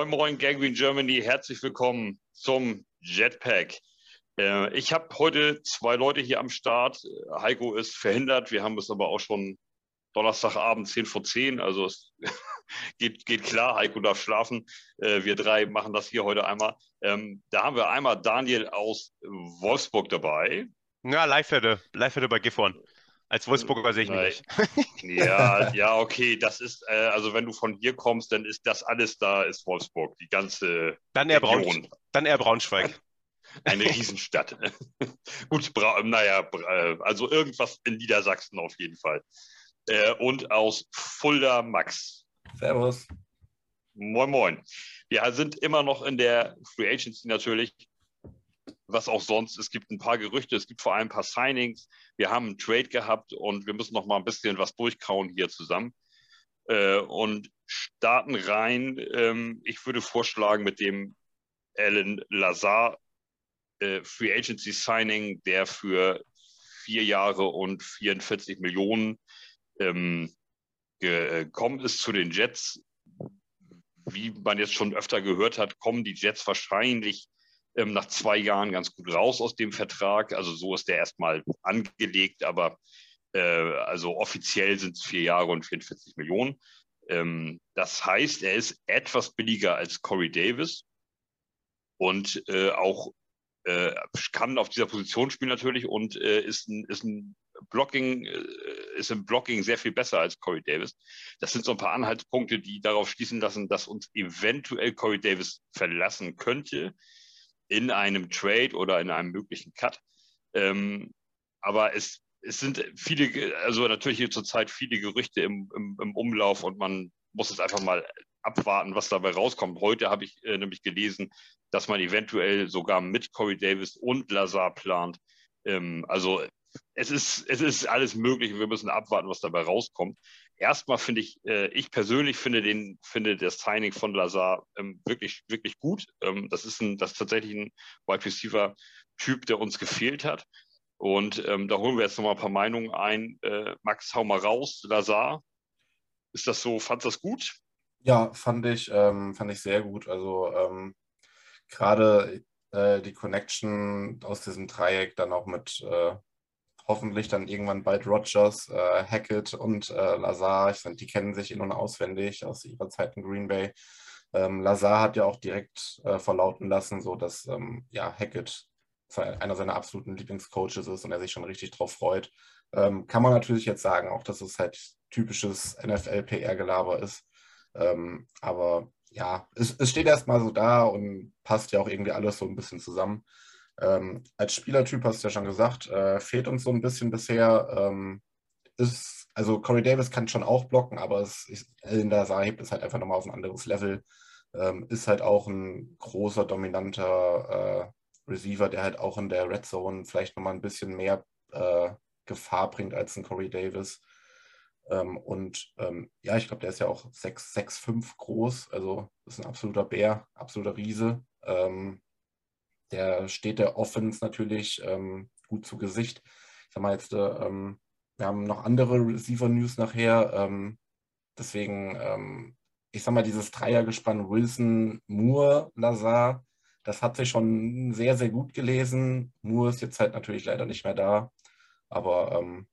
Moin Moin Gangrene Germany, herzlich willkommen zum Jetpack. Äh, ich habe heute zwei Leute hier am Start. Heiko ist verhindert, wir haben es aber auch schon Donnerstagabend 10 vor 10, also es geht, geht klar, Heiko darf schlafen. Äh, wir drei machen das hier heute einmal. Ähm, da haben wir einmal Daniel aus Wolfsburg dabei. Ja, Live-Wette, Live-Wette bei Gifhorn. Als Wolfsburger sehe ich mich nicht. Ja, ja, okay, das ist, äh, also wenn du von hier kommst, dann ist das alles da, ist Wolfsburg, die ganze Dann eher, Braun, dann eher Braunschweig. Eine Riesenstadt. Gut, Bra naja, äh, also irgendwas in Niedersachsen auf jeden Fall. Äh, und aus Fulda Max. Servus. Moin, moin. Wir sind immer noch in der Free Agency natürlich was auch sonst. Es gibt ein paar Gerüchte, es gibt vor allem ein paar Signings. Wir haben einen Trade gehabt und wir müssen noch mal ein bisschen was durchkauen hier zusammen. Äh, und starten rein. Ähm, ich würde vorschlagen mit dem Alan Lazar äh, Free Agency Signing, der für vier Jahre und 44 Millionen ähm, gekommen ist zu den Jets. Wie man jetzt schon öfter gehört hat, kommen die Jets wahrscheinlich ähm, nach zwei Jahren ganz gut raus aus dem Vertrag. Also so ist der erstmal angelegt, aber äh, also offiziell sind es vier Jahre und 44 Millionen. Ähm, das heißt, er ist etwas billiger als Corey Davis und äh, auch äh, kann auf dieser Position spielen natürlich und äh, ist ein, ist ein Blocking, äh, ist im Blocking sehr viel besser als Corey Davis. Das sind so ein paar Anhaltspunkte, die darauf schließen lassen, dass uns eventuell Corey Davis verlassen könnte in einem Trade oder in einem möglichen Cut. Ähm, aber es, es sind viele, also natürlich zurzeit viele Gerüchte im, im, im, Umlauf und man muss es einfach mal abwarten, was dabei rauskommt. Heute habe ich äh, nämlich gelesen, dass man eventuell sogar mit Corey Davis und Lazar plant. Ähm, also es ist, es ist alles möglich. Wir müssen abwarten, was dabei rauskommt erstmal finde ich, äh, ich persönlich finde den, finde das Signing von Lazar ähm, wirklich, wirklich gut. Ähm, das ist ein, das tatsächlich ein Wide Receiver Typ, der uns gefehlt hat. Und ähm, da holen wir jetzt nochmal ein paar Meinungen ein. Äh, Max, hau mal raus, Lazar. Ist das so, fandst du das gut? Ja, fand ich, ähm, fand ich sehr gut. Also ähm, gerade äh, die Connection aus diesem Dreieck dann auch mit äh, hoffentlich dann irgendwann bald Rogers, äh, Hackett und äh, Lazar. Ich die kennen sich in- und auswendig aus ihrer Zeit in Green Bay. Ähm, Lazar hat ja auch direkt äh, verlauten lassen, so dass ähm, ja, Hackett einer seiner absoluten Lieblingscoaches ist und er sich schon richtig drauf freut. Ähm, kann man natürlich jetzt sagen, auch dass es halt typisches NFL-PR-Gelaber ist. Ähm, aber ja, es, es steht erstmal so da und passt ja auch irgendwie alles so ein bisschen zusammen. Ähm, als Spielertyp hast du ja schon gesagt, äh, fehlt uns so ein bisschen bisher. Ähm, ist, also Corey Davis kann schon auch blocken, aber es, der Saar hebt es halt einfach nochmal auf ein anderes Level. Ähm, ist halt auch ein großer, dominanter äh, Receiver, der halt auch in der Red Zone vielleicht nochmal ein bisschen mehr äh, Gefahr bringt als ein Corey Davis. Ähm, und ähm, ja, ich glaube, der ist ja auch 6'5 groß, also ist ein absoluter Bär, absoluter Riese. Ähm, der steht der Offense natürlich ähm, gut zu Gesicht. Ich sag mal jetzt, äh, ähm, wir haben noch andere Receiver-News nachher. Ähm, deswegen, ähm, ich sag mal, dieses Dreiergespann Wilson, Moore, Lazar, das hat sich schon sehr, sehr gut gelesen. Moore ist jetzt halt natürlich leider nicht mehr da. Aber ähm,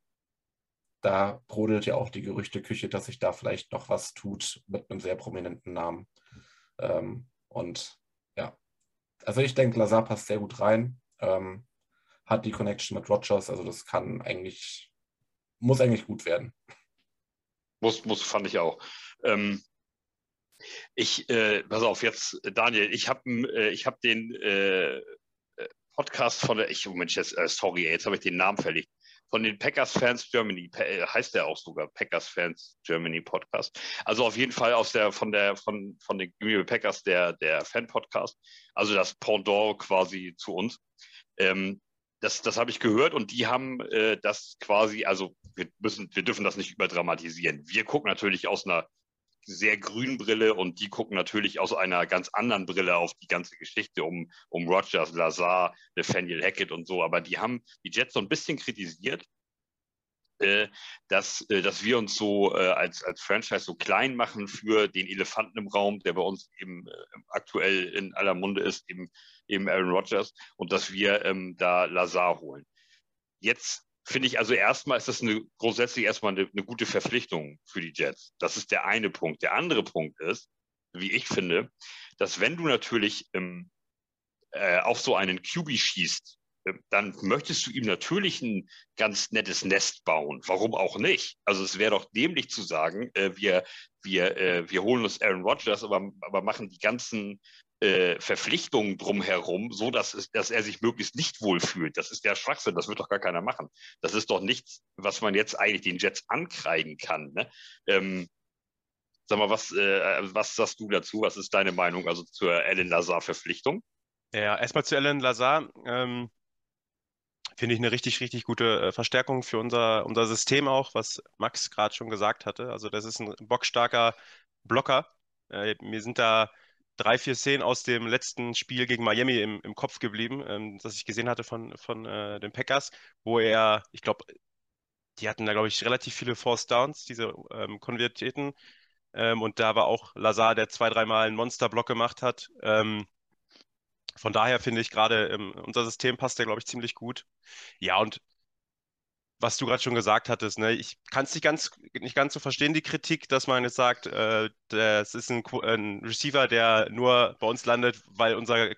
da brodelt ja auch die Gerüchteküche, dass sich da vielleicht noch was tut mit einem sehr prominenten Namen. Ähm, und also ich denke, Lazar passt sehr gut rein, ähm, hat die Connection mit Rogers, also das kann eigentlich, muss eigentlich gut werden. Muss, muss, fand ich auch. Ähm, ich, äh, pass auf, jetzt, Daniel, ich habe äh, hab den äh, Podcast von der, ich, Mensch, jetzt, äh, sorry, jetzt habe ich den Namen verlegt von den Packers Fans Germany, äh, heißt der auch sogar Packers Fans Germany Podcast. Also auf jeden Fall aus der, von der, von, von den Green Bay Packers der, der Fan-Podcast. Also das Pendant quasi zu uns. Ähm, das, das habe ich gehört und die haben äh, das quasi, also wir müssen, wir dürfen das nicht überdramatisieren. Wir gucken natürlich aus einer sehr grünen Brille und die gucken natürlich aus einer ganz anderen Brille auf die ganze Geschichte um, um Rogers, Lazar, Nathaniel Hackett und so. Aber die haben die Jets so ein bisschen kritisiert, äh, dass, äh, dass wir uns so äh, als, als Franchise so klein machen für den Elefanten im Raum, der bei uns eben aktuell in aller Munde ist, eben, eben Aaron Rodgers, und dass wir ähm, da Lazar holen. Jetzt finde ich also erstmal ist das eine, grundsätzlich erstmal eine, eine, gute Verpflichtung für die Jets. Das ist der eine Punkt. Der andere Punkt ist, wie ich finde, dass wenn du natürlich ähm, äh, auf so einen QB schießt, dann möchtest du ihm natürlich ein ganz nettes Nest bauen. Warum auch nicht? Also es wäre doch dämlich zu sagen, äh, wir, wir, äh, wir holen uns Aaron Rodgers, aber, aber machen die ganzen äh, Verpflichtungen drumherum, so dass, es, dass er sich möglichst nicht wohlfühlt. Das ist der Schwachsinn, das wird doch gar keiner machen. Das ist doch nichts, was man jetzt eigentlich den Jets ankreiden kann. Ne? Ähm, sag mal, was, äh, was sagst du dazu? Was ist deine Meinung also zur Alan Lazar-Verpflichtung? Ja, erstmal zu Alan Lazar. Ähm, finde ich eine richtig, richtig gute äh, Verstärkung für unser, unser System auch, was Max gerade schon gesagt hatte. Also das ist ein bockstarker Blocker. Äh, mir sind da drei, vier Szenen aus dem letzten Spiel gegen Miami im, im Kopf geblieben, ähm, das ich gesehen hatte von, von äh, den Packers, wo er, ich glaube, die hatten da, glaube ich, relativ viele Force Downs, diese ähm, Konvertierten. Ähm, und da war auch Lazar, der zwei, dreimal einen Monsterblock gemacht hat. Ähm, von daher finde ich gerade ähm, unser System passt ja, glaube ich, ziemlich gut. Ja, und was du gerade schon gesagt hattest, ne, ich kann es nicht ganz, nicht ganz so verstehen, die Kritik, dass man jetzt sagt, äh, das ist ein, ein, Receiver, der nur bei uns landet, weil unser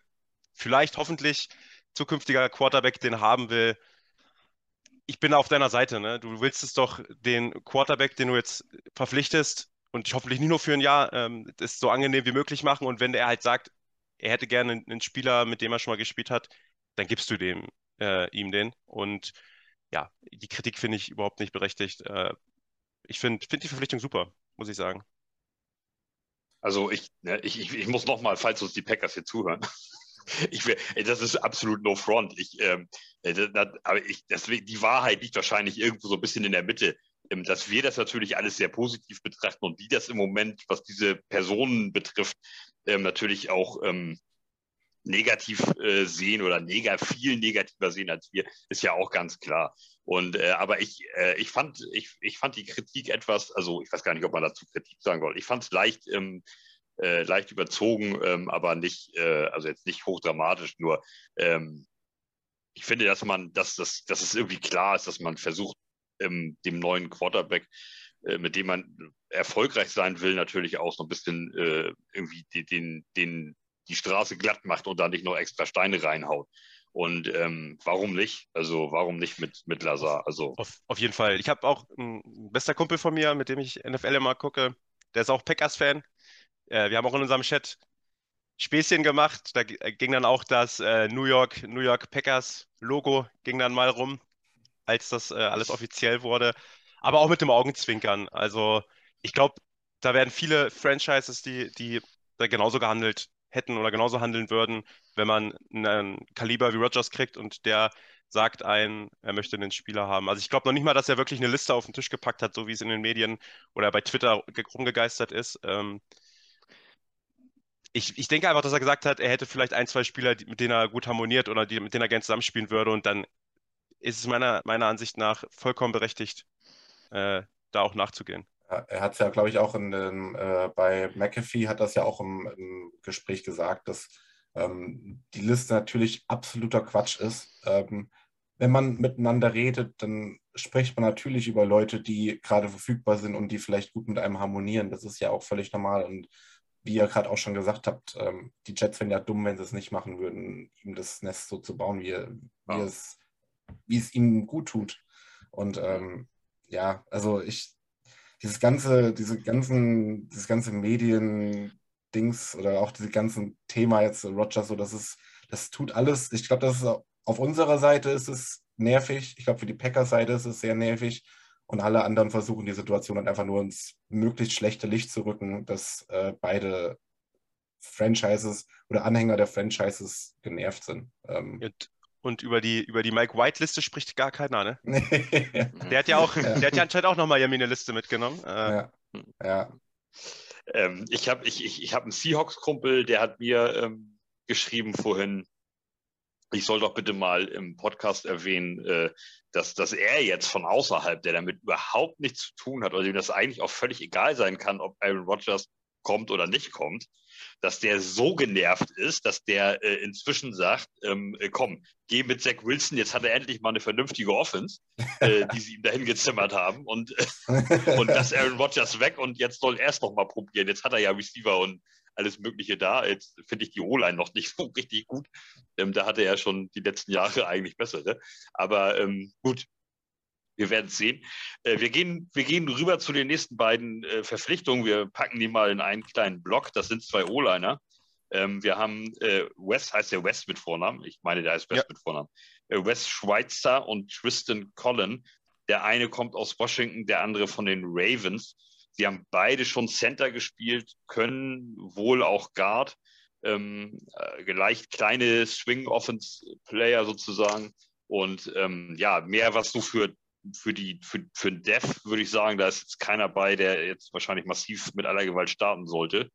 vielleicht hoffentlich zukünftiger Quarterback den haben will. Ich bin auf deiner Seite, ne? Du willst es doch den Quarterback, den du jetzt verpflichtest und hoffentlich nicht nur für ein Jahr, ähm, das so angenehm wie möglich machen. Und wenn der halt sagt, er hätte gerne einen Spieler, mit dem er schon mal gespielt hat, dann gibst du dem, äh, ihm den. Und ja, die Kritik finde ich überhaupt nicht berechtigt. Äh, ich finde find die Verpflichtung super, muss ich sagen. Also ich, ne, ich, ich, muss nochmal, falls uns die Packers hier zuhören, ich will, das ist absolut no front. Ich, ähm, äh, das, aber ich, deswegen, die Wahrheit liegt wahrscheinlich irgendwo so ein bisschen in der Mitte, ähm, dass wir das natürlich alles sehr positiv betrachten und die das im Moment, was diese Personen betrifft, ähm, natürlich auch ähm, negativ äh, sehen oder neg viel negativer sehen als wir, ist ja auch ganz klar. Und äh, aber ich, äh, ich fand, ich, ich fand die Kritik etwas, also ich weiß gar nicht, ob man dazu Kritik sagen soll. Ich fand es leicht, ähm, äh, leicht überzogen, ähm, aber nicht, äh, also jetzt nicht hochdramatisch, nur ähm, ich finde, dass man, dass, dass, dass es irgendwie klar ist, dass man versucht, ähm, dem neuen Quarterback, äh, mit dem man erfolgreich sein will, natürlich auch so ein bisschen äh, irgendwie die, den, den, die Straße glatt macht und da nicht noch extra Steine reinhaut. Und ähm, warum nicht? Also warum nicht mit, mit Lazar? Also auf, auf jeden Fall. Ich habe auch einen bester Kumpel von mir, mit dem ich NFL immer gucke. Der ist auch Packers-Fan. Äh, wir haben auch in unserem Chat Späßchen gemacht. Da ging dann auch das äh, New York, New York Packers Logo ging dann mal rum als das äh, alles offiziell wurde. Aber auch mit dem Augenzwinkern. Also ich glaube, da werden viele Franchises, die, die da genauso gehandelt hätten oder genauso handeln würden, wenn man einen Kaliber wie Rogers kriegt und der sagt ein, er möchte einen Spieler haben. Also ich glaube noch nicht mal, dass er wirklich eine Liste auf den Tisch gepackt hat, so wie es in den Medien oder bei Twitter rumgegeistert ist. Ähm, ich, ich denke einfach, dass er gesagt hat, er hätte vielleicht ein, zwei Spieler, mit denen er gut harmoniert oder die, mit denen er gerne zusammenspielen würde und dann ist es meiner, meiner Ansicht nach vollkommen berechtigt, äh, da auch nachzugehen. Er hat es ja, glaube ich, auch in den, äh, bei McAfee hat das ja auch im, im Gespräch gesagt, dass ähm, die Liste natürlich absoluter Quatsch ist. Ähm, wenn man miteinander redet, dann spricht man natürlich über Leute, die gerade verfügbar sind und die vielleicht gut mit einem harmonieren. Das ist ja auch völlig normal. Und wie ihr gerade auch schon gesagt habt, ähm, die Jets wären ja dumm, wenn sie es nicht machen würden, ihm das Nest so zu bauen, wie, wie ja. es wie es ihm gut tut. Und ähm, ja, also ich, dieses ganze, diese ganzen, dieses ganze Medien-Dings oder auch dieses ganze Thema jetzt Rogers, so das ist, das tut alles. Ich glaube, das ist auf unserer Seite ist es nervig. Ich glaube, für die Packers-Seite ist es sehr nervig. Und alle anderen versuchen die Situation dann einfach nur ins möglichst schlechte Licht zu rücken, dass äh, beide Franchises oder Anhänger der Franchises genervt sind. Ähm, und über die, über die Mike White-Liste spricht gar keiner, ne? der hat ja auch, ja. der hat ja anscheinend auch noch Miami eine Liste mitgenommen. Äh, ja. ja. Ähm, ich habe ich, ich, ich hab einen Seahawks-Kumpel, der hat mir ähm, geschrieben vorhin, ich soll doch bitte mal im Podcast erwähnen, äh, dass, dass er jetzt von außerhalb, der damit überhaupt nichts zu tun hat, oder dem das eigentlich auch völlig egal sein kann, ob Aaron Rodgers kommt oder nicht kommt, dass der so genervt ist, dass der äh, inzwischen sagt, ähm, äh, komm, geh mit Zach Wilson, jetzt hat er endlich mal eine vernünftige Offense, äh, die sie ihm dahin gezimmert haben und, äh, und das Aaron Rodgers weg und jetzt soll er es noch mal probieren. Jetzt hat er ja Receiver und alles Mögliche da. Jetzt finde ich die O-Line noch nicht so richtig gut. Ähm, da hatte er schon die letzten Jahre eigentlich bessere. Aber ähm, gut, wir werden es sehen. Äh, wir, gehen, wir gehen rüber zu den nächsten beiden äh, Verpflichtungen. Wir packen die mal in einen kleinen Block. Das sind zwei O-Liner. Ähm, wir haben äh, West, heißt der West mit Vornamen. Ich meine, der heißt West ja. mit Vornamen. Äh, West Schweitzer und Tristan Collin. Der eine kommt aus Washington, der andere von den Ravens. Sie haben beide schon Center gespielt, können wohl auch Guard. Ähm, äh, leicht kleine Swing-Offense-Player sozusagen. Und ähm, ja, mehr was du für für die für, für den Dev würde ich sagen, da ist jetzt keiner bei, der jetzt wahrscheinlich massiv mit aller Gewalt starten sollte.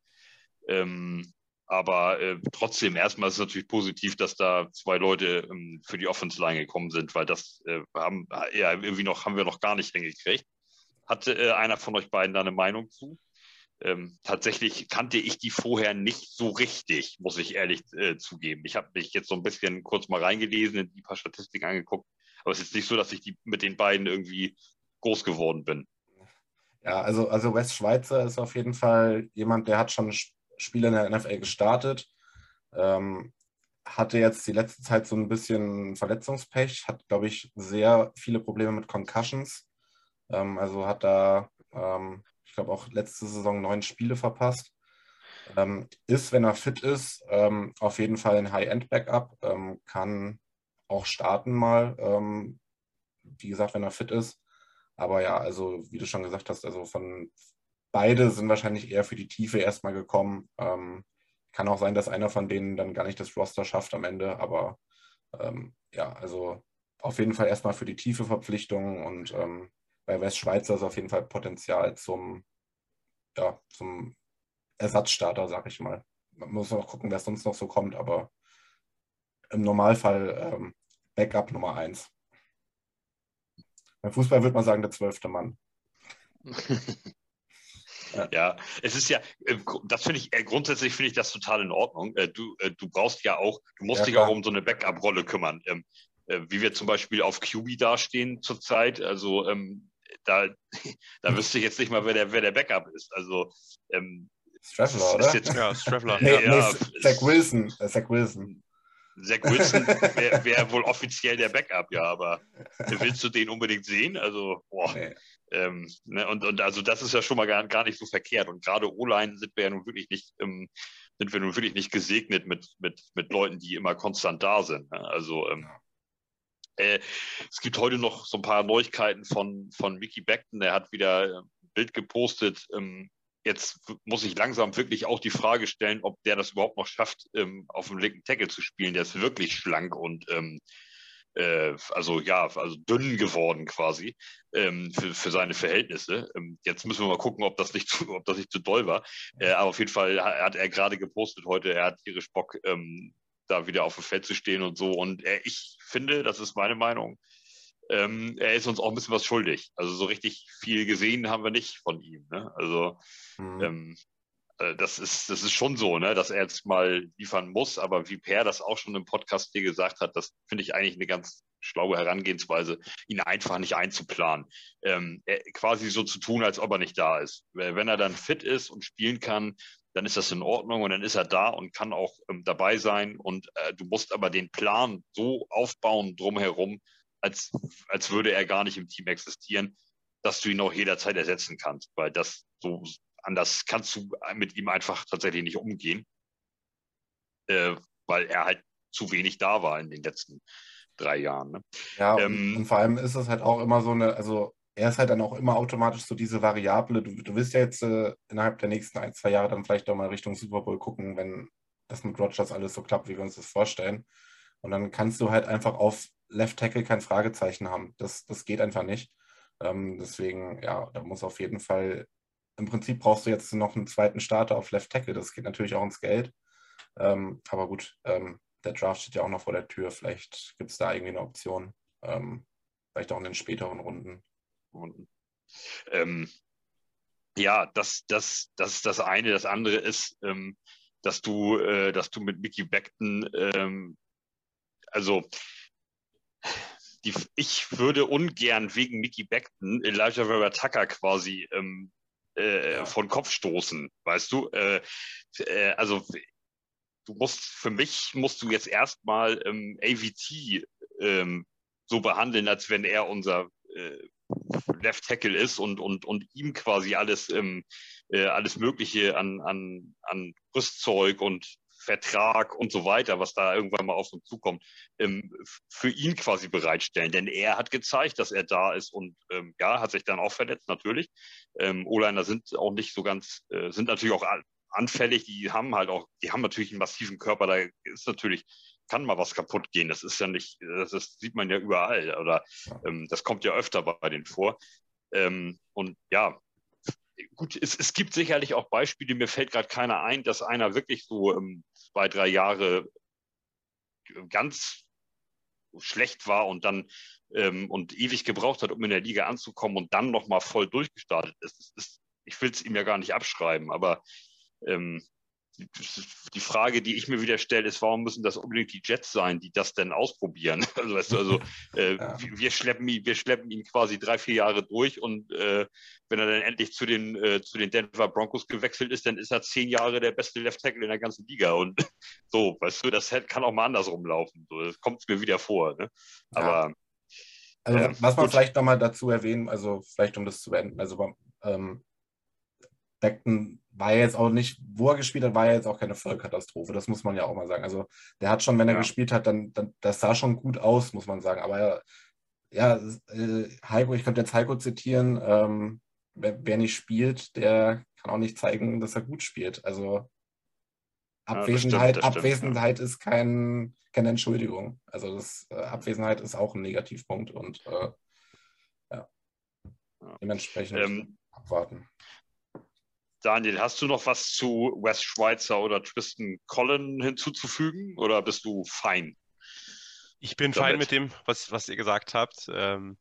Ähm, aber äh, trotzdem, erstmal ist es natürlich positiv, dass da zwei Leute ähm, für die Offense Line gekommen sind, weil das äh, haben ja irgendwie noch haben wir noch gar nicht hingekriegt. Hatte äh, einer von euch beiden da eine Meinung zu? Ähm, tatsächlich kannte ich die vorher nicht so richtig, muss ich ehrlich äh, zugeben. Ich habe mich jetzt so ein bisschen kurz mal reingelesen, in die paar Statistiken angeguckt aber es ist nicht so, dass ich die, mit den beiden irgendwie groß geworden bin. Ja, also, also Wes Schweizer ist auf jeden Fall jemand, der hat schon Spiele in der NFL gestartet. Ähm, hatte jetzt die letzte Zeit so ein bisschen Verletzungspech, hat, glaube ich, sehr viele Probleme mit Concussions. Ähm, also hat da, ähm, ich glaube, auch letzte Saison neun Spiele verpasst. Ähm, ist, wenn er fit ist, ähm, auf jeden Fall ein High-End-Backup, ähm, kann auch starten mal. Ähm, wie gesagt, wenn er fit ist. Aber ja, also wie du schon gesagt hast, also von beide sind wahrscheinlich eher für die Tiefe erstmal gekommen. Ähm, kann auch sein, dass einer von denen dann gar nicht das Roster schafft am Ende, aber ähm, ja, also auf jeden Fall erstmal für die tiefe Verpflichtung und ähm, bei Westschweizer ist auf jeden Fall Potenzial zum, ja, zum Ersatzstarter, sag ich mal. Man muss noch gucken, wer sonst noch so kommt, aber im Normalfall ähm, Backup Nummer eins. Beim Fußball würde man sagen, der zwölfte Mann. ja. ja. es ist ja, äh, das finde ich, äh, grundsätzlich finde ich das total in Ordnung. Äh, du, du brauchst ja auch, du musst ja, dich auch um so eine Backup-Rolle kümmern. Ähm, wie wir zum Beispiel auf QB dastehen zurzeit, also ähm, da, da wüsste ich jetzt nicht mal, wer der, wer der Backup ist. Also ähm, Straffler, oder? Jetzt, ja, Straffler. nee, ja, nee, Zach Wilson. Zach Wilson. Zach Wilson wäre wär wohl offiziell der Backup, ja, aber willst du den unbedingt sehen? Also, boah. Nee. Ähm, ne, und, und also das ist ja schon mal gar, gar nicht so verkehrt. Und gerade O-Line sind wir ja nun wirklich nicht, ähm, sind wir nun wirklich nicht gesegnet mit, mit, mit Leuten, die immer konstant da sind. Ne? Also ähm, äh, es gibt heute noch so ein paar Neuigkeiten von, von Mickey Beckton. Er hat wieder ein Bild gepostet, ähm, Jetzt muss ich langsam wirklich auch die Frage stellen, ob der das überhaupt noch schafft, ähm, auf dem linken Tackle zu spielen. Der ist wirklich schlank und ähm, äh, also ja, also dünn geworden quasi ähm, für, für seine Verhältnisse. Ähm, jetzt müssen wir mal gucken, ob das nicht zu, ob das nicht zu doll war. Äh, aber auf jeden Fall hat er gerade gepostet heute, er hat tierisch Bock, ähm, da wieder auf dem Feld zu stehen und so. Und äh, ich finde, das ist meine Meinung, ähm, er ist uns auch ein bisschen was schuldig. Also so richtig viel gesehen haben wir nicht von ihm. Ne? Also mhm. ähm, äh, das, ist, das ist schon so, ne? dass er jetzt mal liefern muss. Aber wie Per das auch schon im Podcast hier gesagt hat, das finde ich eigentlich eine ganz schlaue Herangehensweise, ihn einfach nicht einzuplanen. Ähm, quasi so zu tun, als ob er nicht da ist. Wenn er dann fit ist und spielen kann, dann ist das in Ordnung und dann ist er da und kann auch ähm, dabei sein. Und äh, du musst aber den Plan so aufbauen drumherum, als, als würde er gar nicht im Team existieren, dass du ihn auch jederzeit ersetzen kannst, weil das so anders kannst du mit ihm einfach tatsächlich nicht umgehen, äh, weil er halt zu wenig da war in den letzten drei Jahren. Ne? Ja, ähm, und vor allem ist es halt auch immer so eine, also er ist halt dann auch immer automatisch so diese Variable. Du, du wirst ja jetzt äh, innerhalb der nächsten ein, zwei Jahre dann vielleicht auch mal Richtung Super Bowl gucken, wenn das mit Rogers alles so klappt, wie wir uns das vorstellen. Und dann kannst du halt einfach auf Left Tackle kein Fragezeichen haben. Das, das geht einfach nicht. Ähm, deswegen, ja, da muss auf jeden Fall, im Prinzip brauchst du jetzt noch einen zweiten Starter auf Left Tackle. Das geht natürlich auch ins Geld. Ähm, aber gut, ähm, der Draft steht ja auch noch vor der Tür. Vielleicht gibt es da irgendwie eine Option. Ähm, vielleicht auch in den späteren Runden. Runden. Ähm, ja, das, das, das ist das eine. Das andere ist, ähm, dass du, äh, dass du mit Mickey Beckton, also die, ich würde ungern wegen Mickey Beckton Elijah Vera Tucker quasi ähm, äh, von Kopf stoßen, weißt du? Äh, äh, also du musst, für mich musst du jetzt erstmal ähm, AVT ähm, so behandeln, als wenn er unser äh, Left Tackle ist und, und, und ihm quasi alles, ähm, äh, alles Mögliche an, an, an Rüstzeug und Vertrag und so weiter, was da irgendwann mal auf uns zukommt, ähm, für ihn quasi bereitstellen. Denn er hat gezeigt, dass er da ist und ähm, ja, hat sich dann auch verletzt, natürlich. Ähm, O-Liner sind auch nicht so ganz, äh, sind natürlich auch anfällig, die haben halt auch, die haben natürlich einen massiven Körper, da ist natürlich, kann mal was kaputt gehen. Das ist ja nicht, das, das sieht man ja überall oder ähm, das kommt ja öfter bei denen vor. Ähm, und ja, gut, es, es gibt sicherlich auch Beispiele, mir fällt gerade keiner ein, dass einer wirklich so ähm, zwei, drei Jahre ganz schlecht war und dann ähm, und ewig gebraucht hat, um in der Liga anzukommen und dann nochmal voll durchgestartet ist. ist ich will es ihm ja gar nicht abschreiben, aber ähm, die Frage, die ich mir wieder stelle, ist, warum müssen das unbedingt die Jets sein, die das denn ausprobieren? Also, weißt du, also äh, ja. wir, schleppen ihn, wir schleppen ihn quasi drei, vier Jahre durch und äh, wenn er dann endlich zu den, äh, zu den Denver Broncos gewechselt ist, dann ist er zehn Jahre der beste Left Tackle in der ganzen Liga. Und so, weißt du, das kann auch mal andersrum laufen. So, das kommt mir wieder vor. Ne? Aber ja. Also, äh, was man gut. vielleicht nochmal dazu erwähnen, also vielleicht um das zu beenden, also ähm, Beckton war ja jetzt auch nicht, wo er gespielt hat, war ja jetzt auch keine Vollkatastrophe. Das muss man ja auch mal sagen. Also der hat schon, wenn er ja. gespielt hat, dann, dann, das sah schon gut aus, muss man sagen. Aber ja, äh, Heiko, ich könnte jetzt Heiko zitieren, ähm, wer, wer, nicht spielt, der kann auch nicht zeigen, dass er gut spielt. Also Abwesenheit, ja, das stimmt, das Abwesenheit stimmt, ist kein, keine Entschuldigung. Also das, äh, Abwesenheit ist auch ein Negativpunkt und äh, ja. dementsprechend ähm, abwarten. Daniel, hast du noch was zu Wes Schweitzer oder Tristan Collin hinzuzufügen oder bist du fein? Ich bin damit? fein mit dem, was, was ihr gesagt habt. Ähm,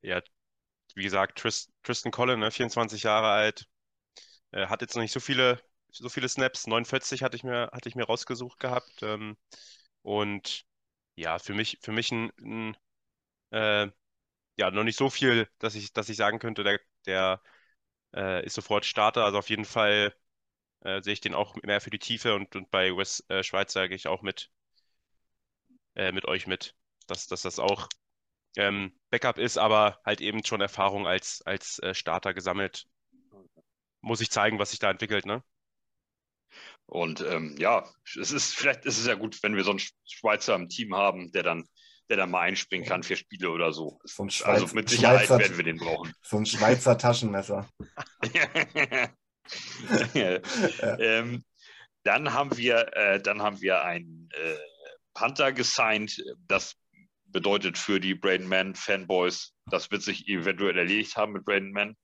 ja, wie gesagt, Trist, Tristan Collin, ne, 24 Jahre alt, äh, hat jetzt noch nicht so viele, so viele Snaps. 49 hatte ich mir, hatte ich mir rausgesucht gehabt. Ähm, und ja, für mich, für mich ein, ein äh, ja, noch nicht so viel, dass ich, dass ich sagen könnte, der, der äh, ist sofort Starter. Also auf jeden Fall äh, sehe ich den auch mehr für die Tiefe und, und bei Wes äh, Schweiz sage ich auch mit, äh, mit euch mit, dass, dass das auch ähm, Backup ist, aber halt eben schon Erfahrung als, als äh, Starter gesammelt. Muss ich zeigen, was sich da entwickelt, ne? Und ähm, ja, es ist vielleicht ist es ja gut, wenn wir so einen Schweizer im Team haben, der dann der dann mal einspringen kann für Spiele oder so. so Schweiz, also mit Sicherheit Schweizer, werden wir den brauchen. So ein Schweizer Taschenmesser. ja. ähm, dann haben wir, äh, dann haben wir einen äh, Panther gesigned. Das bedeutet für die Braden Man Fanboys, das wird sich eventuell erledigt haben mit Braden Man.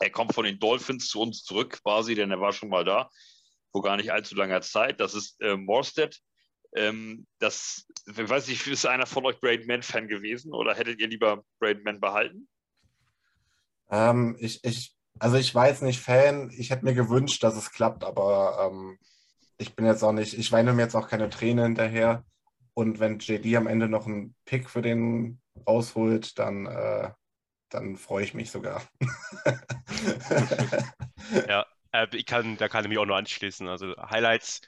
Er kommt von den Dolphins zu uns zurück quasi, denn er war schon mal da vor gar nicht allzu langer Zeit. Das ist äh, Morstead. Ähm, das, ich weiß nicht, ist einer von euch Braden Man-Fan gewesen oder hättet ihr lieber Braden Man behalten? Ähm, ich, ich, also ich war jetzt nicht Fan, ich hätte mir gewünscht, dass es klappt, aber ähm, ich bin jetzt auch nicht, ich weine mir jetzt auch keine Tränen hinterher. Und wenn JD am Ende noch einen Pick für den rausholt, dann, äh, dann freue ich mich sogar. ja, äh, ich kann, da kann ich mich auch nur anschließen. Also Highlights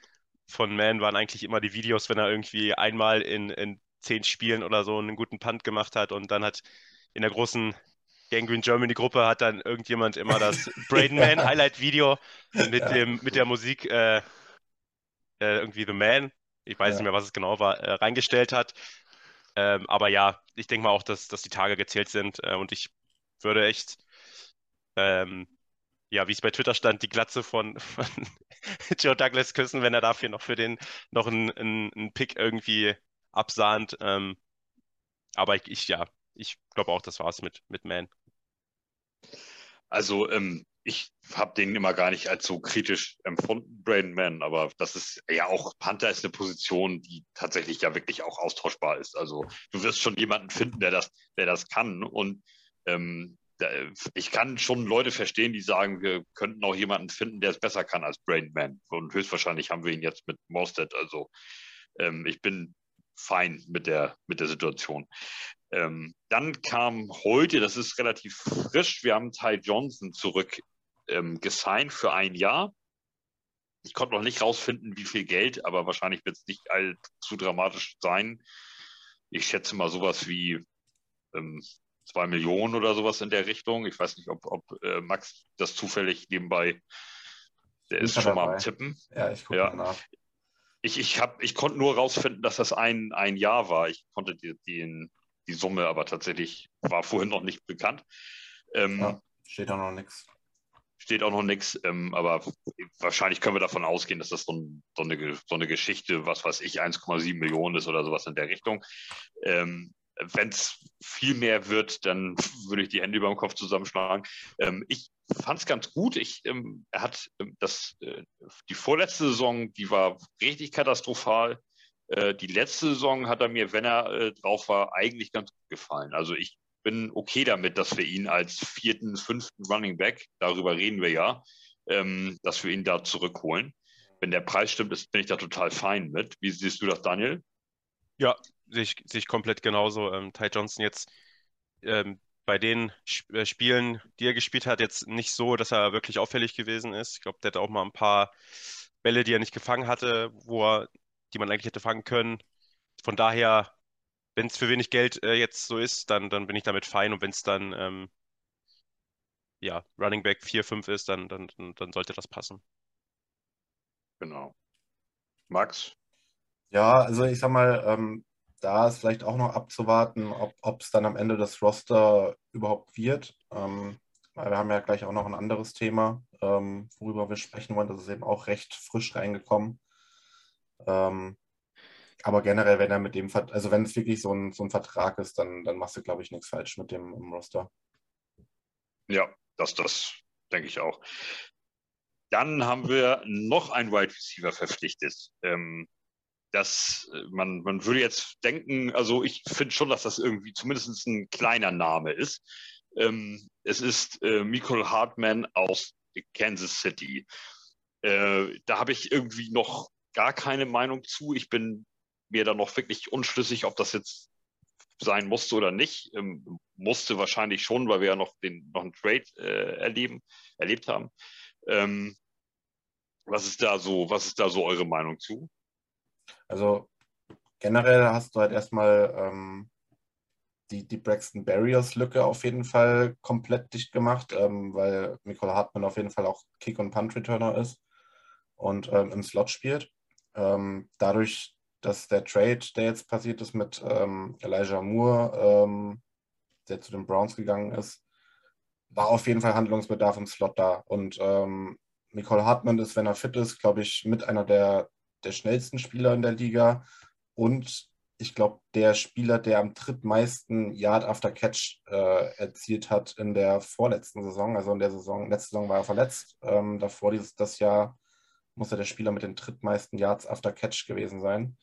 von Man waren eigentlich immer die Videos, wenn er irgendwie einmal in, in zehn Spielen oder so einen guten Punt gemacht hat und dann hat in der großen Gangrene Germany Gruppe hat dann irgendjemand immer das Braden Man Highlight Video mit dem mit der Musik äh, äh, irgendwie The Man, ich weiß ja. nicht mehr, was es genau war, äh, reingestellt hat. Ähm, aber ja, ich denke mal auch, dass, dass die Tage gezählt sind äh, und ich würde echt ähm, ja, wie es bei Twitter stand, die Glatze von, von Joe Douglas küssen, wenn er dafür noch für den noch einen, einen, einen Pick irgendwie absahnt. Ähm, aber ich, ich ja, ich glaube auch, das war's mit, mit Man. Also ähm, ich habe den immer gar nicht als so kritisch empfunden, Braden Mann, aber das ist ja auch, Panther ist eine Position, die tatsächlich ja wirklich auch austauschbar ist. Also du wirst schon jemanden finden, der das, der das kann. Und ähm, ich kann schon Leute verstehen, die sagen, wir könnten auch jemanden finden, der es besser kann als Braden Mann. Und höchstwahrscheinlich haben wir ihn jetzt mit Morstead. Also ähm, ich bin fein mit der, mit der Situation. Ähm, dann kam heute, das ist relativ frisch, wir haben Ty Johnson zurück ähm, gesigned für ein Jahr. Ich konnte noch nicht rausfinden, wie viel Geld, aber wahrscheinlich wird es nicht allzu dramatisch sein. Ich schätze mal sowas wie ähm, zwei Millionen oder sowas in der Richtung. Ich weiß nicht, ob, ob äh, Max das zufällig nebenbei, der ist schon dabei. mal am Tippen. Ja, ich gucke ja. nach. Ich, ich, hab, ich konnte nur rausfinden, dass das ein, ein Jahr war. Ich konnte die, die, die Summe aber tatsächlich, war vorhin noch nicht bekannt. Ähm, ja, steht da noch nichts steht auch noch nichts, ähm, aber wahrscheinlich können wir davon ausgehen, dass das so, ein, so, eine, so eine, Geschichte, was weiß ich, 1,7 Millionen ist oder sowas in der Richtung. Ähm, Wenn es viel mehr wird, dann würde ich die Hände über dem Kopf zusammenschlagen. Ähm, ich fand es ganz gut. Ich, ähm, er hat ähm, das, äh, die vorletzte Saison, die war richtig katastrophal. Äh, die letzte Saison hat er mir, wenn er äh, drauf war, eigentlich ganz gut gefallen. Also ich bin okay damit, dass wir ihn als vierten, fünften Running Back, darüber reden wir ja, ähm, dass wir ihn da zurückholen. Wenn der Preis stimmt, ist, bin ich da total fein mit. Wie siehst du das, Daniel? Ja, sehe ich, sehe ich komplett genauso. Ähm, Ty Johnson jetzt ähm, bei den äh, Spielen, die er gespielt hat, jetzt nicht so, dass er wirklich auffällig gewesen ist. Ich glaube, der hat auch mal ein paar Bälle, die er nicht gefangen hatte, wo er, die man eigentlich hätte fangen können. Von daher wenn es für wenig Geld äh, jetzt so ist, dann, dann bin ich damit fein. Und wenn es dann ähm, ja, Running Back 4, 5 ist, dann, dann, dann sollte das passen. Genau. Max? Ja, also ich sag mal, ähm, da ist vielleicht auch noch abzuwarten, ob es dann am Ende das Roster überhaupt wird. Ähm, weil wir haben ja gleich auch noch ein anderes Thema, ähm, worüber wir sprechen wollen. Das ist eben auch recht frisch reingekommen. Ähm, aber generell, wenn er mit dem, also wenn es wirklich so ein, so ein Vertrag ist, dann, dann machst du, glaube ich, nichts falsch mit dem Roster. Ja, das, das denke ich auch. Dann haben wir noch einen Wide Receiver verpflichtet. Ähm, das, man, man würde jetzt denken, also ich finde schon, dass das irgendwie zumindest ein kleiner Name ist. Ähm, es ist äh, Michael Hartman aus Kansas City. Äh, da habe ich irgendwie noch gar keine Meinung zu. Ich bin mir dann noch wirklich unschlüssig, ob das jetzt sein musste oder nicht. Ähm, musste wahrscheinlich schon, weil wir ja noch, den, noch einen Trade äh, erleben, erlebt haben. Ähm, was ist da so, was ist da so eure Meinung zu? Also generell hast du halt erstmal ähm, die, die Braxton Barriers-Lücke auf jeden Fall komplett dicht gemacht, ähm, weil Nicole Hartmann auf jeden Fall auch Kick- und Punt-Returner ist und ähm, im Slot spielt. Ähm, dadurch dass der Trade, der jetzt passiert ist mit ähm, Elijah Moore, ähm, der zu den Browns gegangen ist, war auf jeden Fall Handlungsbedarf im Slot da. Und Nicole Hartmann ist, wenn er fit ist, glaube ich, mit einer der, der schnellsten Spieler in der Liga. Und ich glaube, der Spieler, der am drittmeisten Yard after Catch äh, erzielt hat in der vorletzten Saison, also in der Saison, letzte Saison war er verletzt. Ähm, davor dieses das Jahr muss er der Spieler mit den drittmeisten Yards after Catch gewesen sein.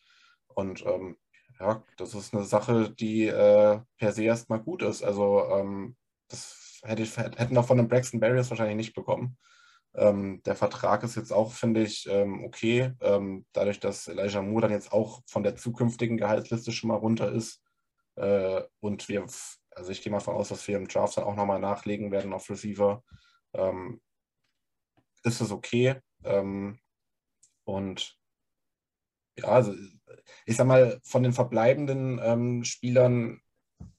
Und ähm, ja, das ist eine Sache, die äh, per se erstmal gut ist. Also ähm, das hätte ich, hätten auch von den Braxton Barriers wahrscheinlich nicht bekommen. Ähm, der Vertrag ist jetzt auch, finde ich, ähm, okay. Ähm, dadurch, dass Elijah Moore dann jetzt auch von der zukünftigen Gehaltsliste schon mal runter ist. Äh, und wir, also ich gehe mal davon aus, dass wir im Draft dann auch nochmal nachlegen werden auf Receiver. Ähm, ist es okay. Ähm, und ja, also ich sag mal, von den verbleibenden ähm, Spielern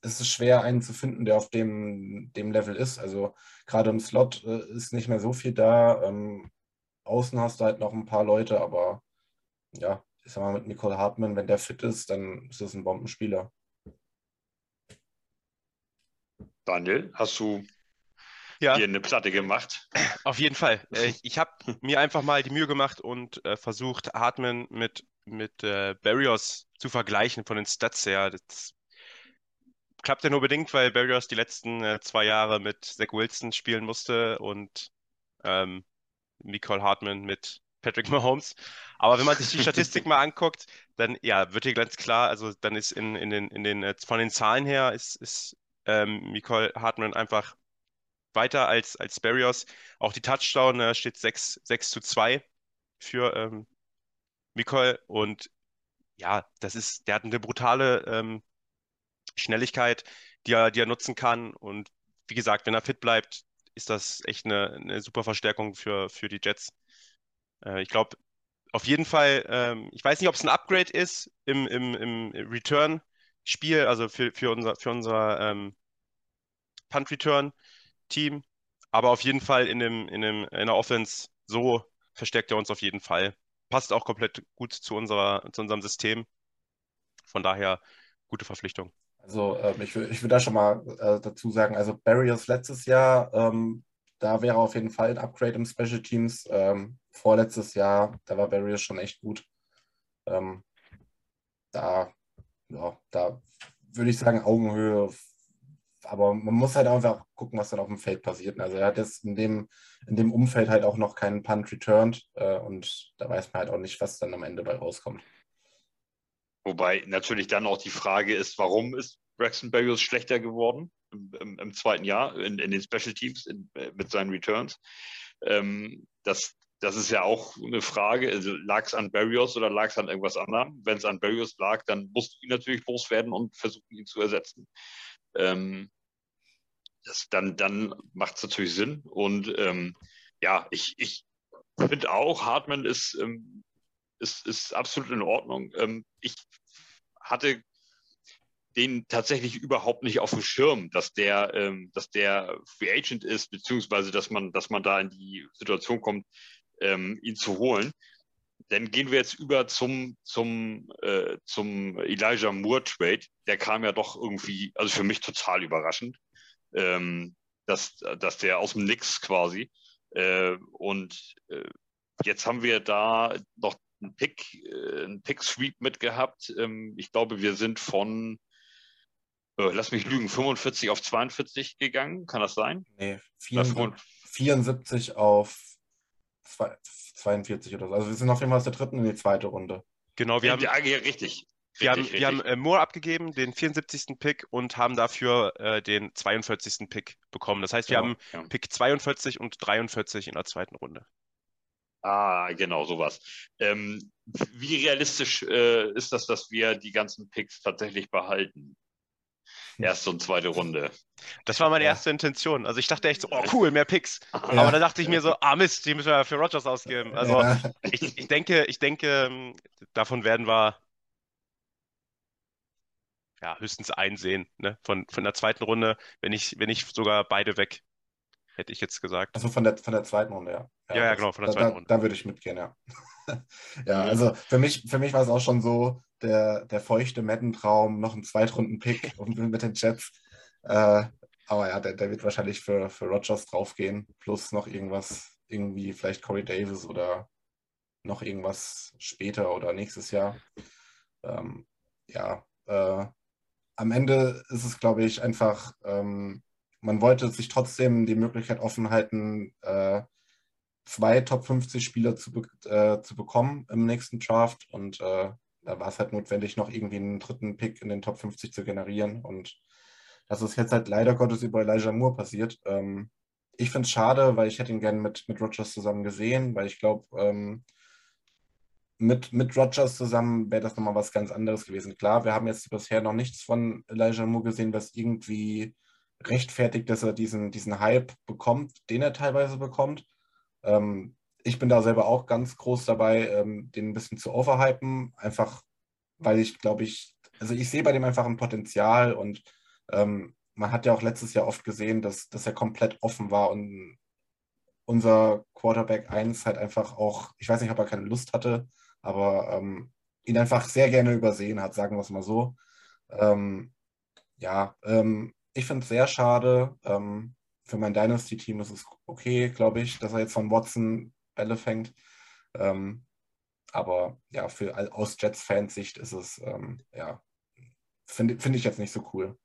ist es schwer, einen zu finden, der auf dem, dem Level ist. Also gerade im Slot äh, ist nicht mehr so viel da. Ähm, außen hast du halt noch ein paar Leute, aber ja, ich sag mal, mit Nicole Hartmann, wenn der fit ist, dann ist es ein Bombenspieler. Daniel, hast du ja. dir eine Platte gemacht? Auf jeden Fall. Äh, ich habe mir einfach mal die Mühe gemacht und äh, versucht, Hartmann mit mit äh, Barrios zu vergleichen von den Stats her. Das klappt ja nur bedingt, weil Barrios die letzten äh, zwei Jahre mit Zach Wilson spielen musste und ähm, Nicole Hartman mit Patrick Mahomes. Aber wenn man sich die Statistik mal anguckt, dann ja, wird hier ganz klar, also dann ist in, in den, in den, äh, von den Zahlen her ist, ist ähm, Nicole Hartman einfach weiter als, als Barrios. Auch die Touchdown äh, steht 6, 6 zu 2 für ähm, Nicole und ja, das ist, der hat eine brutale ähm, Schnelligkeit, die er, die er nutzen kann. Und wie gesagt, wenn er fit bleibt, ist das echt eine, eine super Verstärkung für, für die Jets. Äh, ich glaube, auf jeden Fall, ähm, ich weiß nicht, ob es ein Upgrade ist im, im, im Return-Spiel, also für, für unser, für unser ähm, Punt-Return-Team, aber auf jeden Fall in, dem, in, dem, in der Offense so verstärkt er uns auf jeden Fall. Passt auch komplett gut zu, unserer, zu unserem System. Von daher gute Verpflichtung. Also ähm, ich, ich würde da schon mal äh, dazu sagen, also Barriers letztes Jahr, ähm, da wäre auf jeden Fall ein Upgrade im Special Teams. Ähm, vorletztes Jahr, da war Barriers schon echt gut. Ähm, da, ja, da würde ich sagen Augenhöhe. Aber man muss halt einfach gucken, was dann auf dem Feld passiert. Also er hat jetzt in dem, in dem Umfeld halt auch noch keinen Punt returned äh, und da weiß man halt auch nicht, was dann am Ende bei rauskommt. Wobei natürlich dann auch die Frage ist, warum ist Braxton Berrios schlechter geworden im, im, im zweiten Jahr in, in, den Special Teams in, äh, mit seinen Returns? Ähm, das, das ist ja auch eine Frage. Also, lag es an Barrios oder lag es an irgendwas anderem? Wenn es an Barrios lag, dann musst du ihn natürlich loswerden und versuchen, ihn zu ersetzen. Ähm, das, dann dann macht es natürlich Sinn. Und ähm, ja, ich, ich finde auch, Hartmann ist ähm, ist, ist absolut in Ordnung. Ähm, ich hatte den tatsächlich überhaupt nicht auf dem Schirm, dass der, ähm, dass der Free Agent ist, beziehungsweise dass man, dass man da in die Situation kommt, ähm, ihn zu holen. Dann gehen wir jetzt über zum, zum, äh, zum Elijah Moore Trade. Der kam ja doch irgendwie, also für mich total überraschend, ähm, dass, dass der aus dem Nix quasi. Äh, und äh, jetzt haben wir da noch einen Pick, äh, einen Pick-Sweep mitgehabt. Ähm, ich glaube, wir sind von, äh, lass mich lügen, 45 auf 42 gegangen. Kann das sein? Nee, 74, 74 auf 42 oder so. Also wir sind auf jeden Fall aus der dritten in die zweite Runde. Genau, wir haben. Ja, richtig. Wir haben, richtig. wir haben äh, Moore abgegeben, den 74. Pick und haben dafür äh, den 42. Pick bekommen. Das heißt, wir genau, haben ja. Pick 42 und 43 in der zweiten Runde. Ah, genau, sowas. Ähm, wie realistisch äh, ist das, dass wir die ganzen Picks tatsächlich behalten? Erste und zweite Runde. Das war meine ja. erste Intention. Also ich dachte echt so, oh cool, mehr Picks. Ja. Aber dann dachte ich mir so, ah Mist, die müssen wir für Rogers ausgeben. Also ja. ich, ich denke, ich denke, ähm, davon werden wir ja, höchstens einsehen, ne? Von, von der zweiten Runde, wenn ich, wenn ich sogar beide weg hätte ich jetzt gesagt. Also von der, von der zweiten Runde, ja. Ja, ja, ja genau, von der zweiten da, Runde. Da, da würde ich mitgehen, ja. ja, also für mich, für mich war es auch schon so der, der feuchte Madden-Traum, noch ein Zweitrunden-Pick mit den Jets. Äh, aber ja, der, der wird wahrscheinlich für, für Rogers draufgehen, plus noch irgendwas, irgendwie vielleicht Corey Davis oder noch irgendwas später oder nächstes Jahr. Ähm, ja, äh, am Ende ist es, glaube ich, einfach ähm, man wollte sich trotzdem die Möglichkeit offen halten, äh, zwei Top 50 Spieler zu, be äh, zu bekommen im nächsten Draft. Und äh, da war es halt notwendig, noch irgendwie einen dritten Pick in den Top 50 zu generieren. Und das ist jetzt halt leider Gottes über Elijah Moore passiert. Ähm, ich finde es schade, weil ich hätte ihn gerne mit, mit Rogers zusammen gesehen, weil ich glaube, ähm, mit, mit Rogers zusammen wäre das nochmal was ganz anderes gewesen. Klar, wir haben jetzt bisher noch nichts von Elijah Moore gesehen, was irgendwie rechtfertigt, dass er diesen, diesen Hype bekommt, den er teilweise bekommt. Ähm, ich bin da selber auch ganz groß dabei, ähm, den ein bisschen zu overhypen, einfach weil ich glaube ich, also ich sehe bei dem einfach ein Potenzial und ähm, man hat ja auch letztes Jahr oft gesehen, dass, dass er komplett offen war und unser Quarterback 1 halt einfach auch, ich weiß nicht, ob er keine Lust hatte, aber ähm, ihn einfach sehr gerne übersehen hat, sagen wir es mal so. Ähm, ja, ähm, ich finde es sehr schade. Ähm, für mein Dynasty-Team ist es okay, glaube ich, dass er jetzt von Watson Bälle fängt. Ähm, aber ja, für, aus Jets-Fans Sicht ist es, ähm, ja, finde find ich jetzt nicht so cool.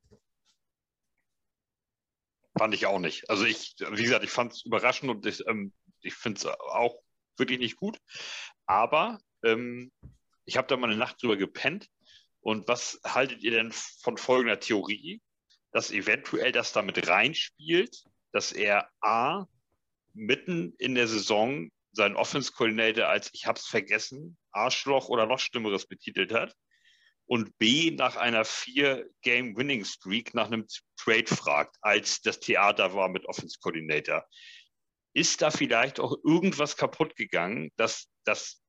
Fand ich auch nicht. Also ich, wie gesagt, ich fand es überraschend und ich, ähm, ich finde es auch wirklich nicht gut. Aber ähm, ich habe da mal eine Nacht drüber gepennt. Und was haltet ihr denn von folgender Theorie? Dass eventuell das damit reinspielt, dass er A, mitten in der Saison seinen Offense Coordinator als ich hab's vergessen, Arschloch oder noch Schlimmeres betitelt hat und B nach einer vier Game Winning Streak nach einem Trade fragt, als das Theater war mit Offense Coordinator. Ist da vielleicht auch irgendwas kaputt gegangen, dass, dass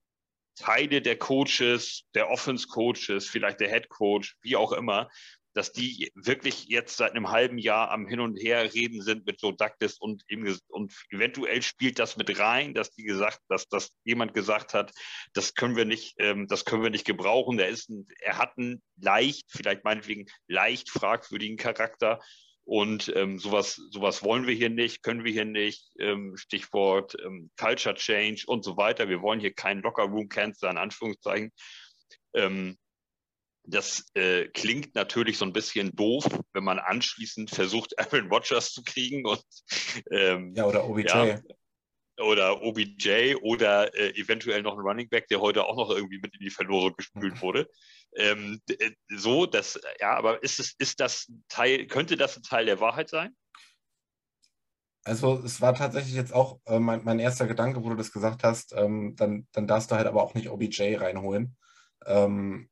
Teile der Coaches, der Offense Coaches, vielleicht der Head Coach, wie auch immer, dass die wirklich jetzt seit einem halben Jahr am Hin und Her reden sind mit Joe Douglas und, und eventuell spielt das mit rein, dass die gesagt, dass, dass jemand gesagt hat, das können wir nicht, ähm, das können wir nicht gebrauchen. Der ist ein, er hat einen leicht, vielleicht meinetwegen leicht fragwürdigen Charakter. Und ähm, sowas, sowas wollen wir hier nicht, können wir hier nicht. Ähm, Stichwort ähm, Culture Change und so weiter. Wir wollen hier keinen Locker Room Cancer in Anführungszeichen. Ähm, das äh, klingt natürlich so ein bisschen doof, wenn man anschließend versucht, Aaron Rodgers zu kriegen und ähm, ja oder OBJ. Ja, oder OBJ oder äh, eventuell noch ein Running Back, der heute auch noch irgendwie mit in die Verlore gespült mhm. wurde. Ähm, äh, so, das, ja, aber ist es, ist das Teil, könnte das ein Teil der Wahrheit sein? Also es war tatsächlich jetzt auch äh, mein, mein, erster Gedanke, wo du das gesagt hast, ähm, dann, dann darfst du halt aber auch nicht OBJ reinholen. Ähm, äh,